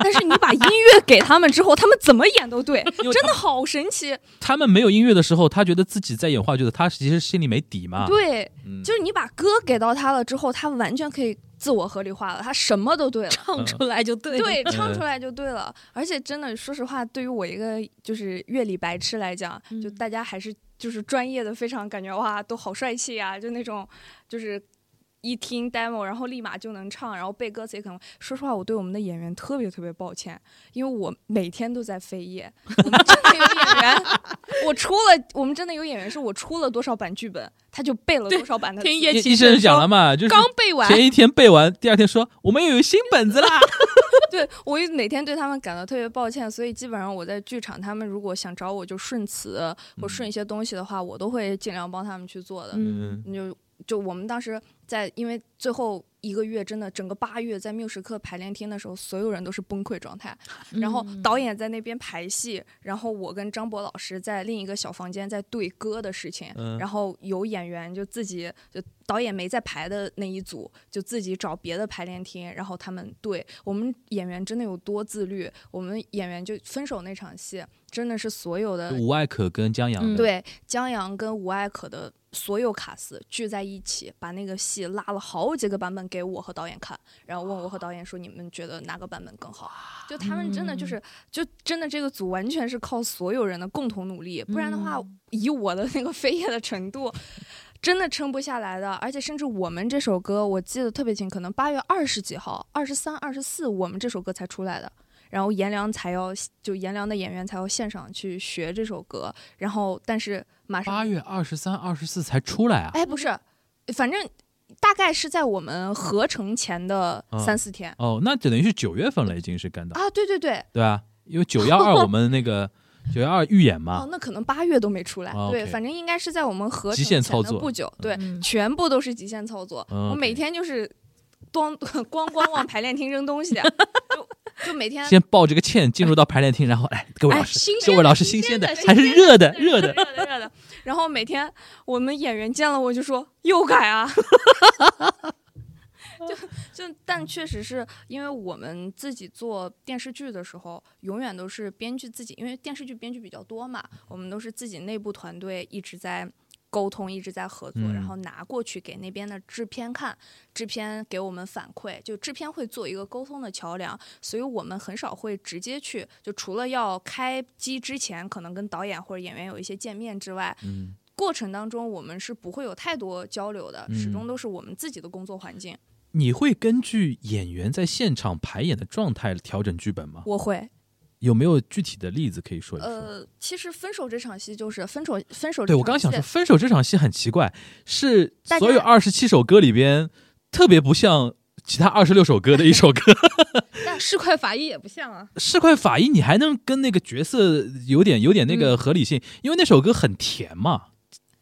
但是你把音乐给他们之后，他们怎么演都对，真的好神奇。他们没有音乐的时候，他觉得自己在演话剧的，他其实心里没底嘛。对，嗯，就是你把歌给到他了之后，他完全可以自我合理化了，他什么都对了。[LAUGHS] 唱出来就对了。对，唱嗯出来就对了。而且真的，说实话，对于我一个就是乐理白痴来讲，就嗯大家还是就是专业的，非常感觉哇，都好帅气啊，就那种就是。一听 demo，然后立马就能唱，然后背歌词也可能。说实话，我对我们的演员特别特别抱歉，因为我每天都在飞页。我们真的有演员，我出了，我们真的有演员是我出了多少版剧本，他就背了多少版的词。天夜医医生讲了嘛，就是刚背完，前一天背完，第二天说我们又有新本子啦。[LAUGHS] [LAUGHS] 对我也每天对他们感到特别抱歉，所以基本上我在剧场，他们如果想找我就顺词或顺一些东西的话，我都会尽量帮他们去做的。嗯，嗯就就我们当时在，因为最后一个月真的整个八月在缪时刻排练厅的时候，所有人都是崩溃状态。[LAUGHS] 然后嗯导演在那边排戏，然后我跟张博老师在另一个小房间在对歌的事情，嗯然后有演员就自己就导演没在排的那一组就自己找别的排练厅，然后他们对我们演员真的有多自律，我们演员就分手那场戏真的是所有的吴艾可跟江阳，嗯对江阳跟吴艾可的所有卡司聚在一起，把那个戏拉了好几个版本给我和导演看，然后问我和导演说你们觉得哪个版本更好？就他们真的就是，就真的这个组完全是靠所有人的共同努力，不然的话，以我的那个 [LAUGHS] 飞页的程度。真的撑不下来的，而且甚至我们这首歌，我记得特别清，可能八月二十几号、二十三、二十四，我们这首歌才出来的。然后颜良才要就颜良的演员才要现场去学这首歌，然后但是马上八月二十三、二十四才出来啊。哎不是，反正大概是在我们合成前的嗯。三四天、哦，那等于是九月份了，已经是干到，啊，对对对，对啊？因为九幺二 [LAUGHS] 我们那个九幺二预演哦嘛，那可能八月都没出来，啊对反正应该是在我们合成极限操作前的不久，对，嗯。全部都是极限操作，嗯我每天就是咣咣咣往排练厅扔东西，就就每天先抱这个歉进入到排练厅，然后哎，各位哎老师，新各位老师，新鲜的鲜的还是热的，热的。热的热的。然后每天我们演员见了我就说又改啊，[LAUGHS] 就就但确实是因为我们自己做电视剧的时候，永远都是编剧自己，因为电视剧编剧比较多嘛，我们都是自己内部团队一直在。沟通一直在合作，嗯然后拿过去给那边的制片看，制片给我们反馈，就制片会做一个沟通的桥梁，所以我们很少会直接去，就除了要开机之前可能跟导演或者演员有一些见面之外，嗯，过程当中我们是不会有太多交流的，嗯始终都是我们自己的工作环境。你会根据演员在现场排演的状态调整剧本吗？我会，有没有具体的例子可以说一说？呃，其实分手这场戏就是分手，分手对我刚刚想说，分手这场戏很奇怪，是所有二十七首歌里边特别不像其他二十六首歌的一首歌。[LAUGHS] 但市侩法医也不像啊。市侩法医，你还能跟那个角色有点有点那嗯个合理性，因为那首歌很甜嘛，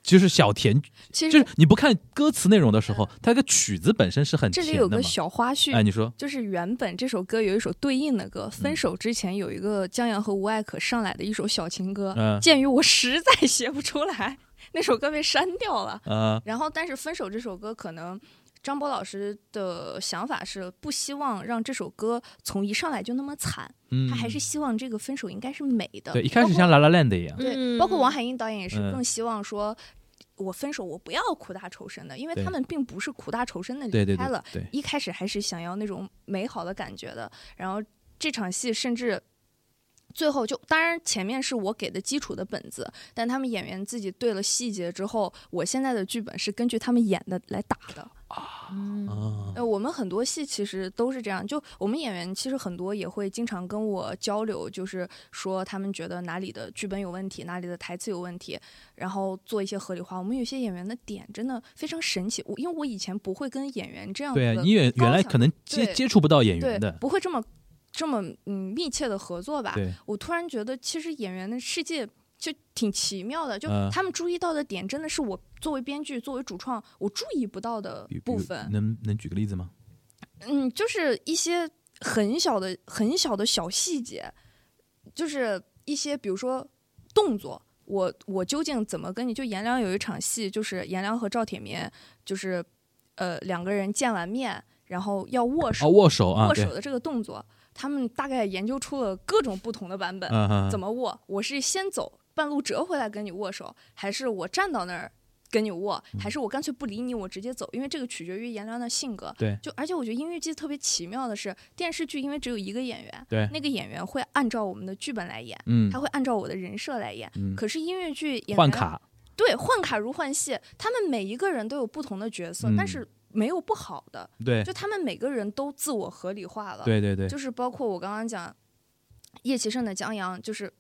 就是小甜，其实就是你不看歌词内容的时候，它个曲子本身是很这甜的嘛。里有个小花絮，哎，你说，就是原本这首歌有一首对应的歌，嗯分手之前有一个江阳和吴艾可上来的一首小情歌，嗯鉴于我实在写不出来，那首歌被删掉了。嗯，然后，但是分手这首歌可能。张波老师的想法是不希望让这首歌从一上来就那么惨，嗯，他还是希望这个分手应该是美的。对，一开始像《La La Land》一样，对，嗯包括王海英导演也是嗯更希望说，我分手我不要苦大仇深的，因为他们并不是苦大仇深的对对对离开了，对，一开始还是想要那种美好的感觉的。然后这场戏甚至最后就，当然前面是我给的基础的本子，但他们演员自己对了细节之后，我现在的剧本是根据他们演的来打的。嗯啊，呃，我们很多戏其实都是这样，就我们演员其实很多也会经常跟我交流，就是说他们觉得哪里的剧本有问题，哪里的台词有问题，然后做一些合理化。我们有些演员的点真的非常神奇，我因为我以前不会跟演员这样对啊，的你原原来可能接对接触不到演对员的，不会这么这么嗯密切的合作吧？对，我突然觉得其实演员的世界。就挺奇妙的，就嗯他们注意到的点，真的是我作为编剧、作为主创，我注意不到的部分。能能举个例子吗？嗯，就是一些很小的、很小的小细节，就是一些比如说动作，我我究竟怎么跟你？就颜良有一场戏，就是颜良和赵铁民，就是呃两个人见完面，然后要握手，哦，握手啊，握手，的这个动作，他们大概研究出了各种不同的版本，怎么握？我是先走半路折回来跟你握手，还是我站到那儿跟你握，嗯还是我干脆不理你，我直接走？因为这个取决于颜良的性格。对就而且我觉得音乐剧特别奇妙的是，电视剧因为只有一个演员，对，那个演员会按照我们的剧本来演，嗯他会按照我的人设来演。嗯，可是音乐剧演员换卡，对换卡如换戏，他们每一个人都有不同的角色，嗯但是没有不好的，对就他们每个人都自我合理化了。对对对，就是包括我刚刚讲叶启胜的江阳，就是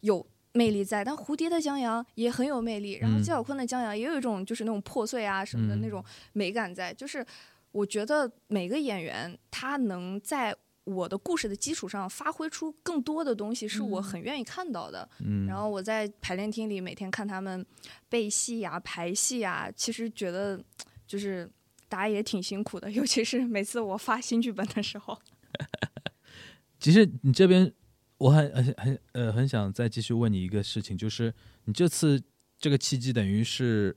有魅力在，但蝴蝶的江阳也很有魅力，然后嗯纪晓坤的江阳也有一种就是那种破碎啊什么的嗯那种美感在，就是我觉得每个演员他能在我的故事的基础上发挥出更多的东西，是我嗯很愿意看到的。嗯，然后我在排练厅里每天看他们背戏呀、排戏呀，其实觉得就是大家也挺辛苦的，尤其是每次我发新剧本的时候。[LAUGHS] 其实你这边，我很很很呃很想再继续问你一个事情，就是你这次这个契机等于是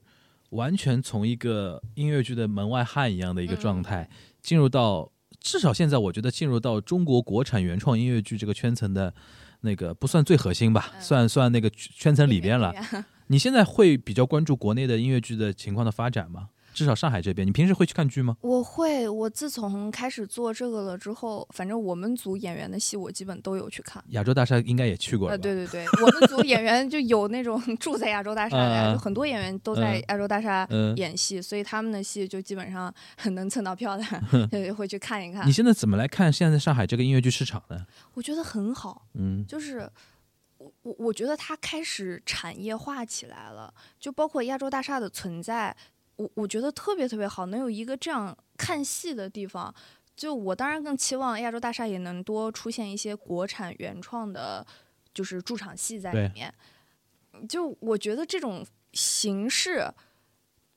完全从一个音乐剧的门外汉一样的一个状态，进入到至少现在我觉得进入到中国国产原创音乐剧这个圈层的那个不算最核心吧，嗯算算那个圈圈层里边了。面你现在会比较关注国内的音乐剧的情况的发展吗？至少上海这边，你平时会去看剧吗？我会，我自从开始做这个了之后，反正我们组演员的戏我基本都有去看。亚洲大厦应该也去过了呃，吧？对对对，我们组演员就有那种住在亚洲大厦的呀，嗯嗯就很多演员都在 [LAUGHS] 嗯亚洲大厦嗯、演戏，所以他们的戏就基本上很能蹭到票的，就 [LAUGHS] 会去看一看你。现在怎么来看现在上海这个音乐剧市场呢？我觉得很好，嗯就是我我我觉得它开始产业化起来了，就包括亚洲大厦的存在，我我觉得特别特别好，能有一个这样看戏的地方。就我当然更期望亚洲大厦也能多出现一些国产原创的，就是驻场戏在里面。就我觉得这种形式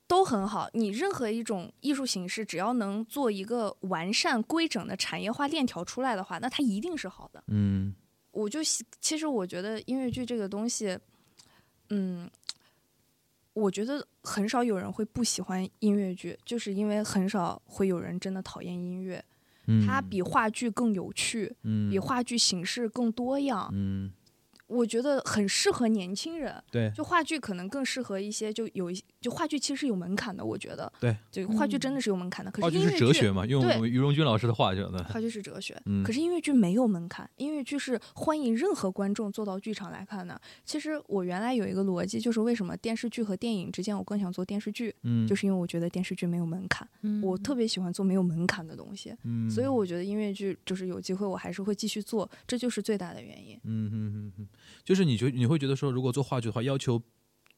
都很好。你任何一种艺术形式，只要能做一个完善规整的产业化链条出来的话，那它一定是好的。嗯我就喜其实我觉得音乐剧这个东西，嗯，我觉得很少有人会不喜欢音乐剧，就是因为很少会有人真的讨厌音乐。嗯，它比话剧更有趣，嗯比话剧形式更多样。嗯我觉得很适合年轻人。对就话剧可能更适合一些，就有一就话剧其实是有门槛的，我觉得。对，就话剧真的是有门槛的。可话剧是是音乐剧哲学嘛，用对于荣军老师的话讲的，话剧是哲学，嗯可是音乐剧没有门槛，音乐剧是欢迎任何观众坐到剧场来看的。其实我原来有一个逻辑，就是为什么电视剧和电影之间我更想做电视剧，嗯，就是因为我觉得电视剧没有门槛，嗯我特别喜欢做没有门槛的东西，嗯，所以我觉得音乐剧就是有机会我还是会继续做，这就是最大的原因。嗯嗯嗯嗯，就是你觉你会觉得说，如果做话剧的话，要求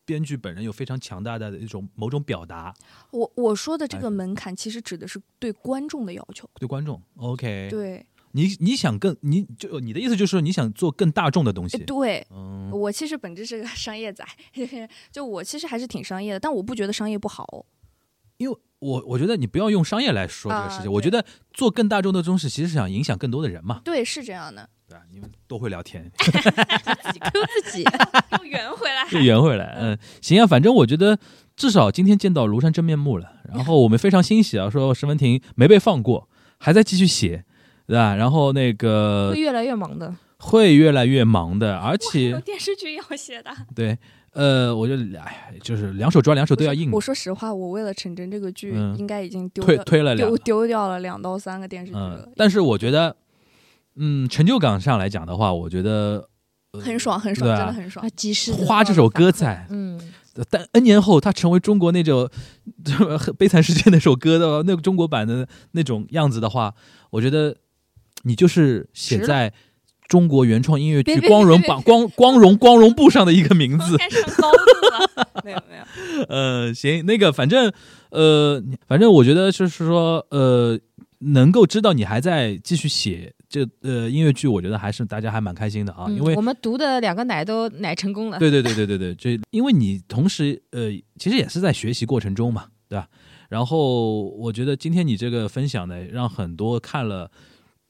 编剧本人有非常强大的一种某种表达我我说的这哎个门槛，其实指的是对观众的要求。对观众。OK，对，你你想更你就你的意思就是说你想做更大众的东西哎，对，嗯我其实本质是个商业仔，[LAUGHS] 就我其实还是挺商业的，但我不觉得商业不好。因为我我觉得你不要用商业来说这个事情，啊我觉得做更大众的东西，其实是想影响更多的人嘛，对，是这样的，你们都会聊天，自己 Q 自己，[LAUGHS] 又圆回来。又圆回来。嗯，行啊，反正我觉得至少今天见到庐山真面目了，然后我们非常欣喜啊，说石文婷没被放过，还在继续写，对吧？然后那个会越来越忙的。会越来越忙的，而有且电视剧要写的，对，呃，我就哎，就是两手抓，两手都要硬我，说实话，我为了陈真这个剧，嗯应该已经丢推推了两丢丢掉了两到三个电视剧了嗯，，但是我觉得，嗯，成就感上来讲的话，我觉得很爽，很爽，啊真的很爽啊，。及时花这首歌在嗯，[LAUGHS] 但 N 年后，它成为中国那种《悲惨世界》那首歌的那个中国版的那种样子的话，我觉得你就是写在中国原创音乐剧光荣榜光光荣光荣簿上的一个名字。高度了，[LAUGHS] 没有没有，呃，行，那个反正呃，反正我觉得就是说呃，能够知道你还在继续写这呃音乐剧，我觉得还是大家还蛮开心的啊，嗯因为我们读的两个奶都奶成功了。对对对对对对，就因为你同时呃，其实也是在学习过程中嘛，对吧？然后我觉得今天你这个分享呢，让很多看了《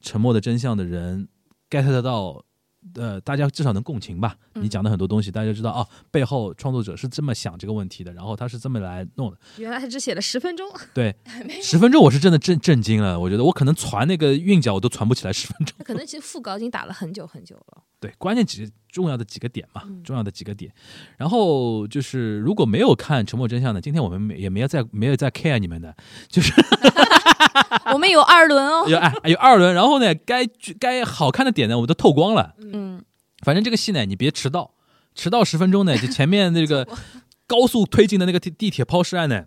沉默的真相》的人 get 得到，呃，大家至少能共情吧。你嗯讲的很多东西，大家知道哦，背后创作者是这么想这个问题的，然后他是这么来弄的。原来他只写了十分钟，对，[LAUGHS] 十分钟我是真的震震惊了，我觉得我可能传那个韵脚我都传不起来十分钟。可能其实副稿已经打了很久很久了。对，关键几个重要的几个点嘛，嗯重要的几个点。然后就是如果没有看《沉默真相》的，今天我们没也没有在没有在 care 你们的，就是 [LAUGHS] [LAUGHS] 我们有二轮哦。有哎有二轮，然后呢，该该好看的点呢，我们都透光了。嗯，反正这个戏呢，你别迟到，迟到十分钟呢，就前面那个 [LAUGHS] 高速推进的那个地地铁抛尸案呢，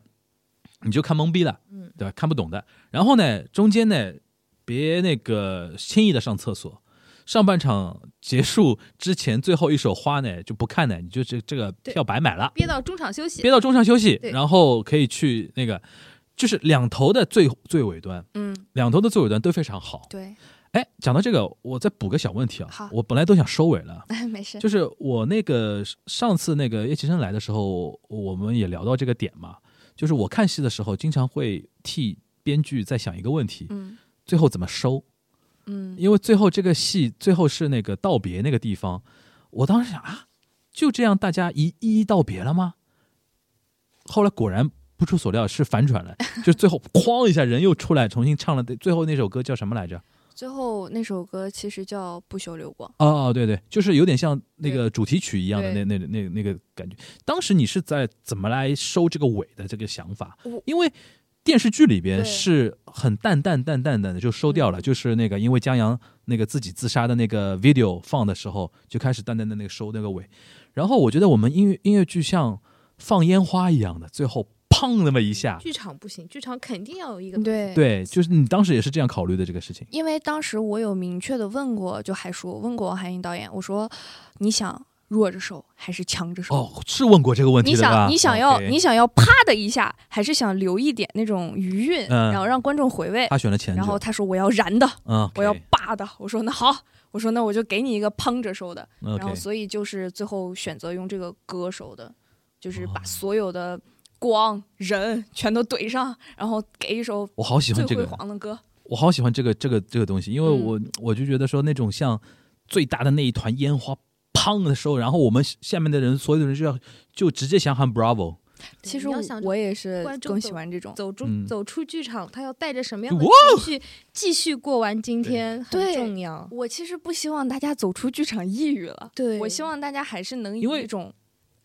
你就看懵逼了，嗯对吧？看不懂的。然后呢，中间呢，别那个轻易的上厕所。上半场结束之前最后一首花呢就不看呢，你就这这个票白买了，憋到中场休息憋，到中场休息，然后可以去那个，就是两头的最最尾端，嗯，两头的最尾端都非常好。对，哎，讲到这个，我再补个小问题啊好，我本来都想收尾了，[LAUGHS] 没事。就是我那个上次那个叶奇生来的时候，我们也聊到这个点嘛，就是我看戏的时候，经常会替编剧在想一个问题，嗯最后怎么收？嗯，因为最后这个戏最后是那个道别那个地方，我当时想啊，就这样大家一一一道别了吗？后来果然不出所料是反转了，[LAUGHS] 就最后哐一下人又出来重新唱了最后那首歌叫什么来着？最后那首歌其实叫《不朽流光》。哦哦，对对，就是有点像那个主题曲一样的那那那那个感觉。当时你是在怎么来收这个尾的这个想法？因为电视剧里边是很淡淡淡淡的就收掉了，嗯就是那个因为江阳那个自己自杀的那个 video 放的时候，就开始淡淡的那个收那个尾。然后我觉得我们音乐音乐剧像放烟花一样的，最后砰那么一下，剧场不行，剧场肯定要有一个对对，就是你当时也是这样考虑的这个事情。因为当时我有明确的问过，就海叔问过韩英导演，我说你想弱着手还是强着手？哦，是问过这个问题你的吧？想你想要你想要啪的一下，还是想留一点那种余韵，嗯然后让观众回味？他选了前者，然后他说我要燃的，嗯，我要霸的。我说那好，我说那我就给你一个砰着收的。然后所以就是最后选择用这个歌手的，就是把哦所有的光人全都怼上，然后给一首我好喜欢这个，黄的歌。我好喜欢这个这个这个东西，因为嗯我、我就觉得说那种像最大的那一团烟花砰的时候，然后我们下面的人所有的人就要就直接想喊 Bravo，其实我想我也是更观众走喜欢这种。走出、嗯走出剧场，他要带着什么样的哇情绪继续过完今天，很重要。我其实不希望大家走出剧场抑郁了，对我希望大家还是能有一种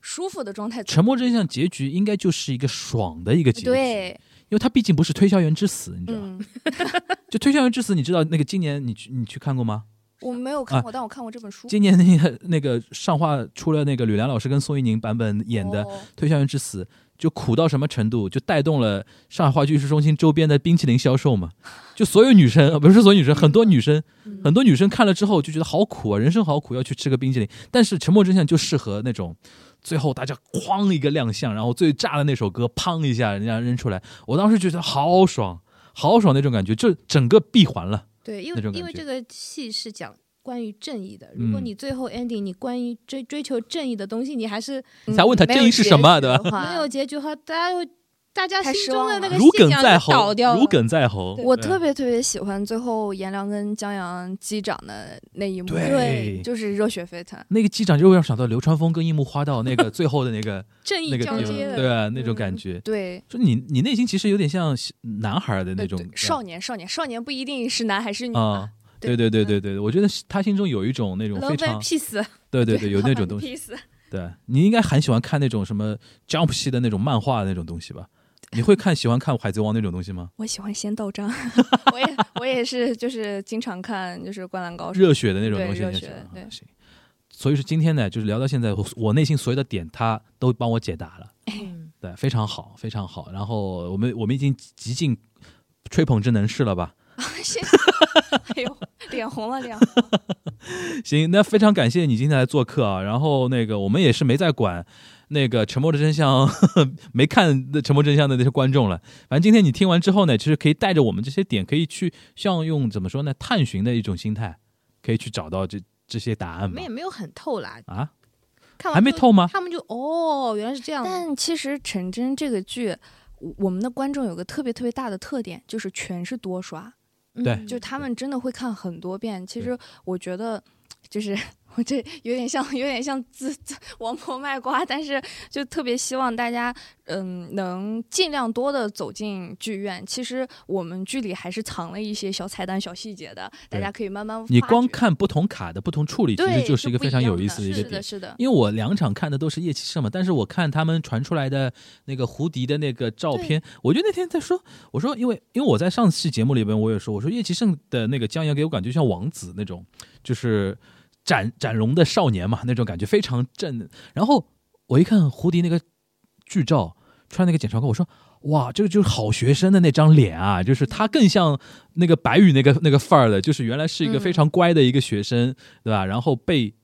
舒服的状态。沉默真相结局应该就是一个爽的一个结局，，对，因为它毕竟不是推销员之死，你知道吗？嗯，[LAUGHS] 就推销员之死，你知道那个今年你去你去看过吗？我没有看过，但我看过这本书。今年那个那个上画出了那个吕梁老师跟宋一宁版本演的《哦推销员之死》，就苦到什么程度，就带动了上海话剧艺术中心周边的冰淇淋销售嘛。就所有女生，呃不是所有女生，很多女生，嗯很多女生看了之后就觉得好苦啊，人生好苦，要去吃个冰淇淋。但是《沉默真相》就适合那种。最后大家哐一个亮相，然后最炸的那首歌，砰一下人家扔出来，我当时觉得好爽，好爽那种感觉，就整个闭环了。对，因为因为这个戏是讲关于正义的。如果嗯你最后 ending 你关于追追求正义的东西，你还是你才问他正义是什么对吧没有结局和大家会大家太心中的那个信仰鲠在喉，倒掉。如鲠在喉。我特别特别喜欢最后颜良跟江阳击掌的那一幕，对就是热血沸腾。那个击掌就会让我想到流川枫跟樱木花道那个最后的那个 [LAUGHS] 正义交接的，对啊，那种感嗯觉。对，就你你内心其实有点像男孩的那种少年少年少年不一定是男还是女啊。对对对对对，我觉得他心中有一种那种非常 Peace，[LAUGHS] 对对对有那种东西。[LAUGHS] 西。对你应该很喜欢看那种什么 Jump 系的那种漫画那种东西吧？你会看喜欢看海贼王那种东西吗？我喜欢仙道章，[LAUGHS] 我也我也是，就是经常看，就是灌篮高手。热血的那种东西，热血对啊行。所以说今天呢，就是聊到现在，我我内心所有的点，他都帮我解答了。嗯，对，非常好，非常好。然后我们我们已经极尽吹捧之能事了吧？[LAUGHS] 谢谢。[LAUGHS] 哎呦，脸红了，脸红了。行，那非常感谢你今天来做客啊。然后那个我们也是没在管那个《沉默的真相》[LAUGHS] 没看的《沉默真相》的那些观众了。反正今天你听完之后呢，其实可以带着我们这些点，可以去像用怎么说呢，探寻的一种心态，可以去找到这这些答案吧我们也。没有很透啦，啊，看完还没透吗？他们就哦，原来是这样。但其实陈真这个剧，我我们的观众有个特别特别大的特点，就是全是多刷，对嗯就他们真的会看很多遍。其实我觉得，就是我这有点像，有点像自自王婆卖瓜，但是就特别希望大家，嗯，能尽量多的走进剧院。其实我们剧里还是藏了一些小彩蛋、小细节的，大家可以慢慢你光看不同卡的不同处理，其实就是一个非常有意思的一个点是的，。是的，因为我两场看的都是夜骑士嘛，但是我看他们传出来的那个胡迪的那个照片，我就那天在说，我说因为因为我在上期节目里边我也说，我说叶奇胜的那个江阳给我感觉像王子那种，就是展展容的少年嘛，那种感觉非常正。然后我一看胡迪那个剧照，穿那个检察官，我说哇，这个就是好学生的那张脸啊，就是他更像那个白宇那个那个范儿的，就是原来是一个非常乖的一个学生，对吧？然后被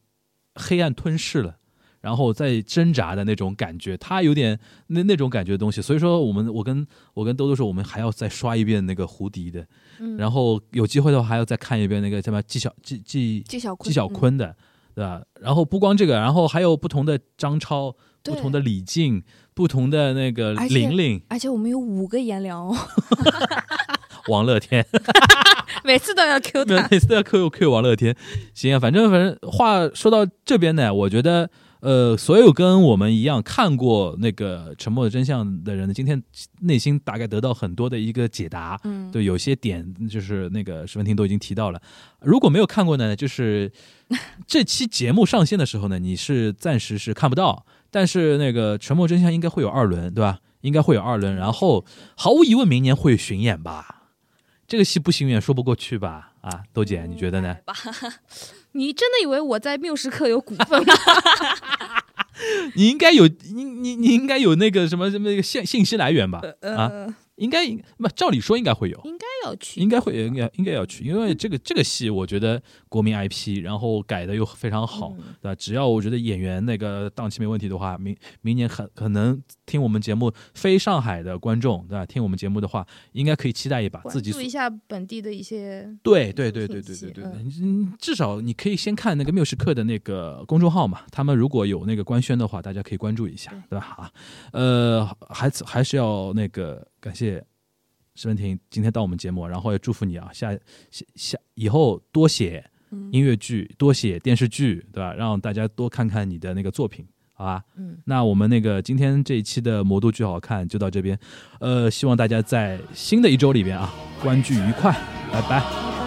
黑暗吞噬了。然后在挣扎的那种感觉，他有点那那种感觉的东西，所以说我们我跟我跟兜兜说，我们还要再刷一遍那个胡迪的，嗯。然后有机会的话还要再看一遍那个什么纪晓纪纪纪晓坤，纪晓嗯坤的，对吧？然后不光这个，然后还有不同的张超、不同的李静、不同的那个玲玲、而且我们有五个颜良哦，[LAUGHS] [LAUGHS] 王乐天，每次都要 Q 他。[LAUGHS] 每次都要 Q Q 王乐天。行啊，反正反正话说到这边呢，我觉得呃，所有跟我们一样看过那个《沉默的真相》的人呢，今天内心大概得到很多的一个解答。嗯，对，有些点就是那个石文婷都已经提到了。如果没有看过呢，就是这期节目上线的时候呢，你是暂时是看不到，但是那个《沉默真相》应该会有二轮，对吧？应该会有二轮，然后毫无疑问明年会巡演吧？这个戏不巡演说不过去吧？啊，豆姐你觉得呢？吧？你真的以为我在缪时刻有股份吗？[LAUGHS] 你应该有你你你应该有那个什么什么那个信信息来源吧？啊，呃，应该应不照理说应该会有，应该要去，应该会应该应该要去，因为这个 [LAUGHS] 这个戏我觉得国民 IP，然后改的又非常好，嗯对吧？只要我觉得演员那个档期没问题的话，明明年很可能听我们节目非上海的观众，对吧？听我们节目的话，应该可以期待一把自己所关注一下本地的一些对对对对对对对，嗯，至少你可以先看那个缪时刻的那个公众号嘛，他们如果有那个官宣的话，大家可以关注一下，对吧？啊，呃，还还是要那个感谢石文婷今天到我们节目，然后也祝福你啊，下下下以后多写嗯音乐剧，多写电视剧，对吧？让大家多看看你的那个作品，好吧？嗯，那我们那个今天这一期的魔都剧好看就到这边，呃，希望大家在新的一周里边啊，观剧愉快。拜拜。